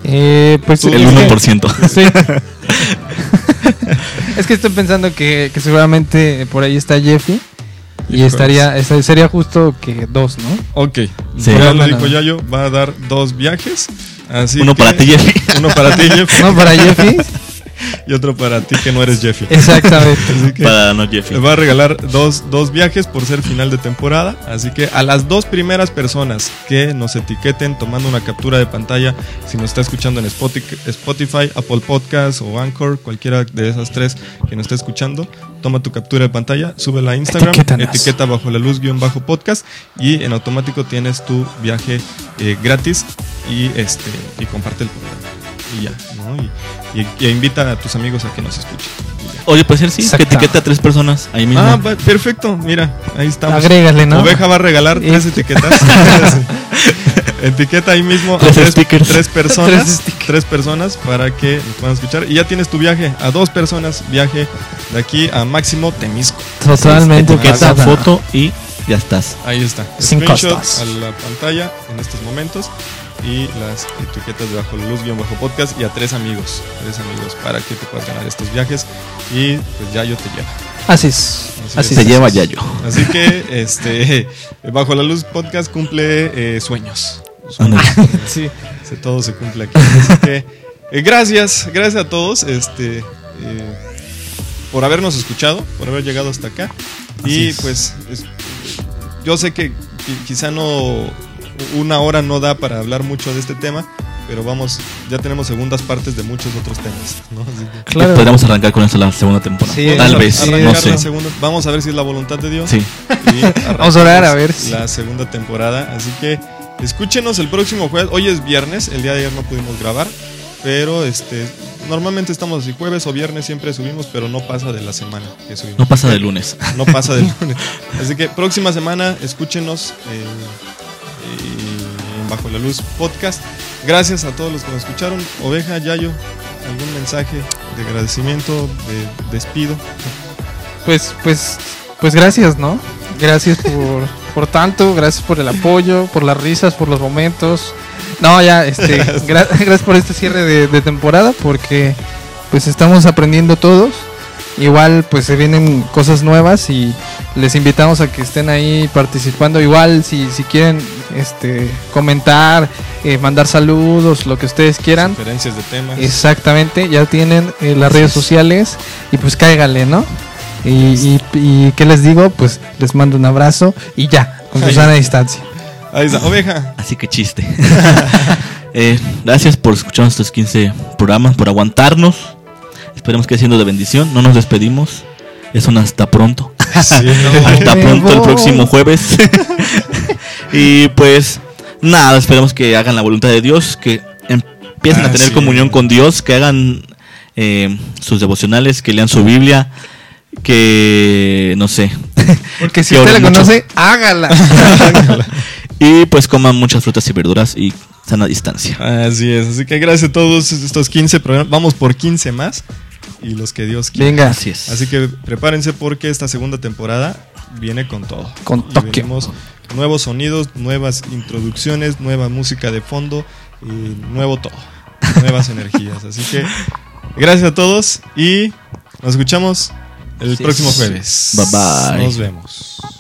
Eh, pues El es que- 1%. Sí. es que estoy pensando que, que seguramente por ahí está Jeffy. Y estaría, esta- sería justo que dos, ¿no? Ok, Sí. ya lo dijo Yayo, va a dar dos viajes. Así Uno que- para ti, Jeffy. Uno para ti, Jeff. No, para Jeffy. Y otro para ti que no eres Jeffy. Exactamente. Así que Para no Jeffy. le voy a regalar dos, dos viajes por ser final de temporada. Así que a las dos primeras personas que nos etiqueten tomando una captura de pantalla, si nos está escuchando en Spotify, Spotify, Apple Podcast o Anchor, cualquiera de esas tres que nos está escuchando, toma tu captura de pantalla, súbela a Instagram, Etiquétanos. etiqueta bajo la luz guion bajo podcast y en automático tienes tu viaje eh, gratis y este y comparte el programa. Y ya, ¿no? Y, y- y invita a tus amigos a que nos escuchen. Oye, puede ser sí, que Exacto. etiquete a tres personas ahí mismo. Ah, va- perfecto, mira, ahí estamos. Agrégale, ¿no? Oveja va a regalar tres etiquetas. etiqueta ahí mismo a Tres tres, stickers. tres personas. Tres personas para que nos puedan escuchar. Y ya tienes tu viaje a dos personas. Viaje de aquí a Máximo Temisco. Totalmente Etiqueta, foto y ya estás. Ahí está. Sin costos. a la pantalla en estos momentos. Y las etiquetas de bajo la luz, guion bajo podcast. Y a tres amigos. Tres amigos para que te puedas ganar estos viajes. Y pues ya yo te llevo. Así es. Así Así es. Se lleva ya yo. Así que este Bajo la Luz Podcast cumple eh, sueños. Ándale. Sí. Se- Todo se cumple aquí. Así que eh, gracias, gracias a todos este, eh, por habernos escuchado, por haber llegado hasta acá. Así Y es. pues es- yo sé que qui- quizá no una hora no da para hablar mucho de este tema, pero vamos, ya tenemos segundas partes de muchos otros temas. ¿no? Así que- Claro. Podríamos arrancar con esta la segunda temporada. Sí, Tal eso- vez, no arrancar sé. la segunda- vamos a ver si es la voluntad de Dios. Sí. Y Vamos a orar a ver La segunda temporada. Así que escúchenos el próximo jueves. Hoy es viernes, el día de ayer no pudimos grabar. Pero este normalmente estamos así jueves o viernes siempre subimos, pero no pasa de la semana que subimos. No pasa de lunes. No pasa del lunes. Así que próxima semana escúchenos eh, eh, en Bajo la Luz Podcast. Gracias a todos los que nos escucharon. Oveja, Yayo, algún mensaje de agradecimiento, de despido. Pues, pues, pues gracias, ¿no? Gracias por, por tanto, gracias por el apoyo, por las risas, por los momentos. No, ya, este, gra- gracias por este cierre de, de temporada, porque pues estamos aprendiendo todos. Igual, pues se vienen cosas nuevas y les invitamos a que estén ahí participando. Igual, si, si quieren, este, comentar, eh, mandar saludos, lo que ustedes quieran. Sugerencias de temas. Exactamente, ya tienen eh, las redes sociales y pues cáigale, ¿no? Y, y, y ¿qué les digo? Pues les mando un abrazo y ya, con su Ahí. sana distancia. Ahí está, Oveja. Así que chiste. Eh, gracias por escuchar estos 15 programas, por aguantarnos. Esperemos que siendo de bendición. No nos despedimos. Es un hasta pronto. hasta Me pronto el próximo jueves. y pues nada, esperemos que hagan la voluntad de Dios, que empiecen a Ah, tener sí. comunión con Dios, que hagan eh, sus devocionales, que lean su Biblia, que no sé. Porque si Que usted la mucho. conoce, hágala. Y pues coman muchas frutas y verduras y sana distancia. Así es, así que gracias a todos estos 15 programas. Vamos por 15 más y los que Dios quiera. Venga, Así es. Así que prepárense porque esta segunda temporada viene con todo. Con toque. nuevos sonidos, nuevas introducciones, nueva música de fondo y nuevo todo. Nuevas energías. Así que gracias a todos y nos escuchamos el próximo es. jueves. Bye, bye. Nos vemos.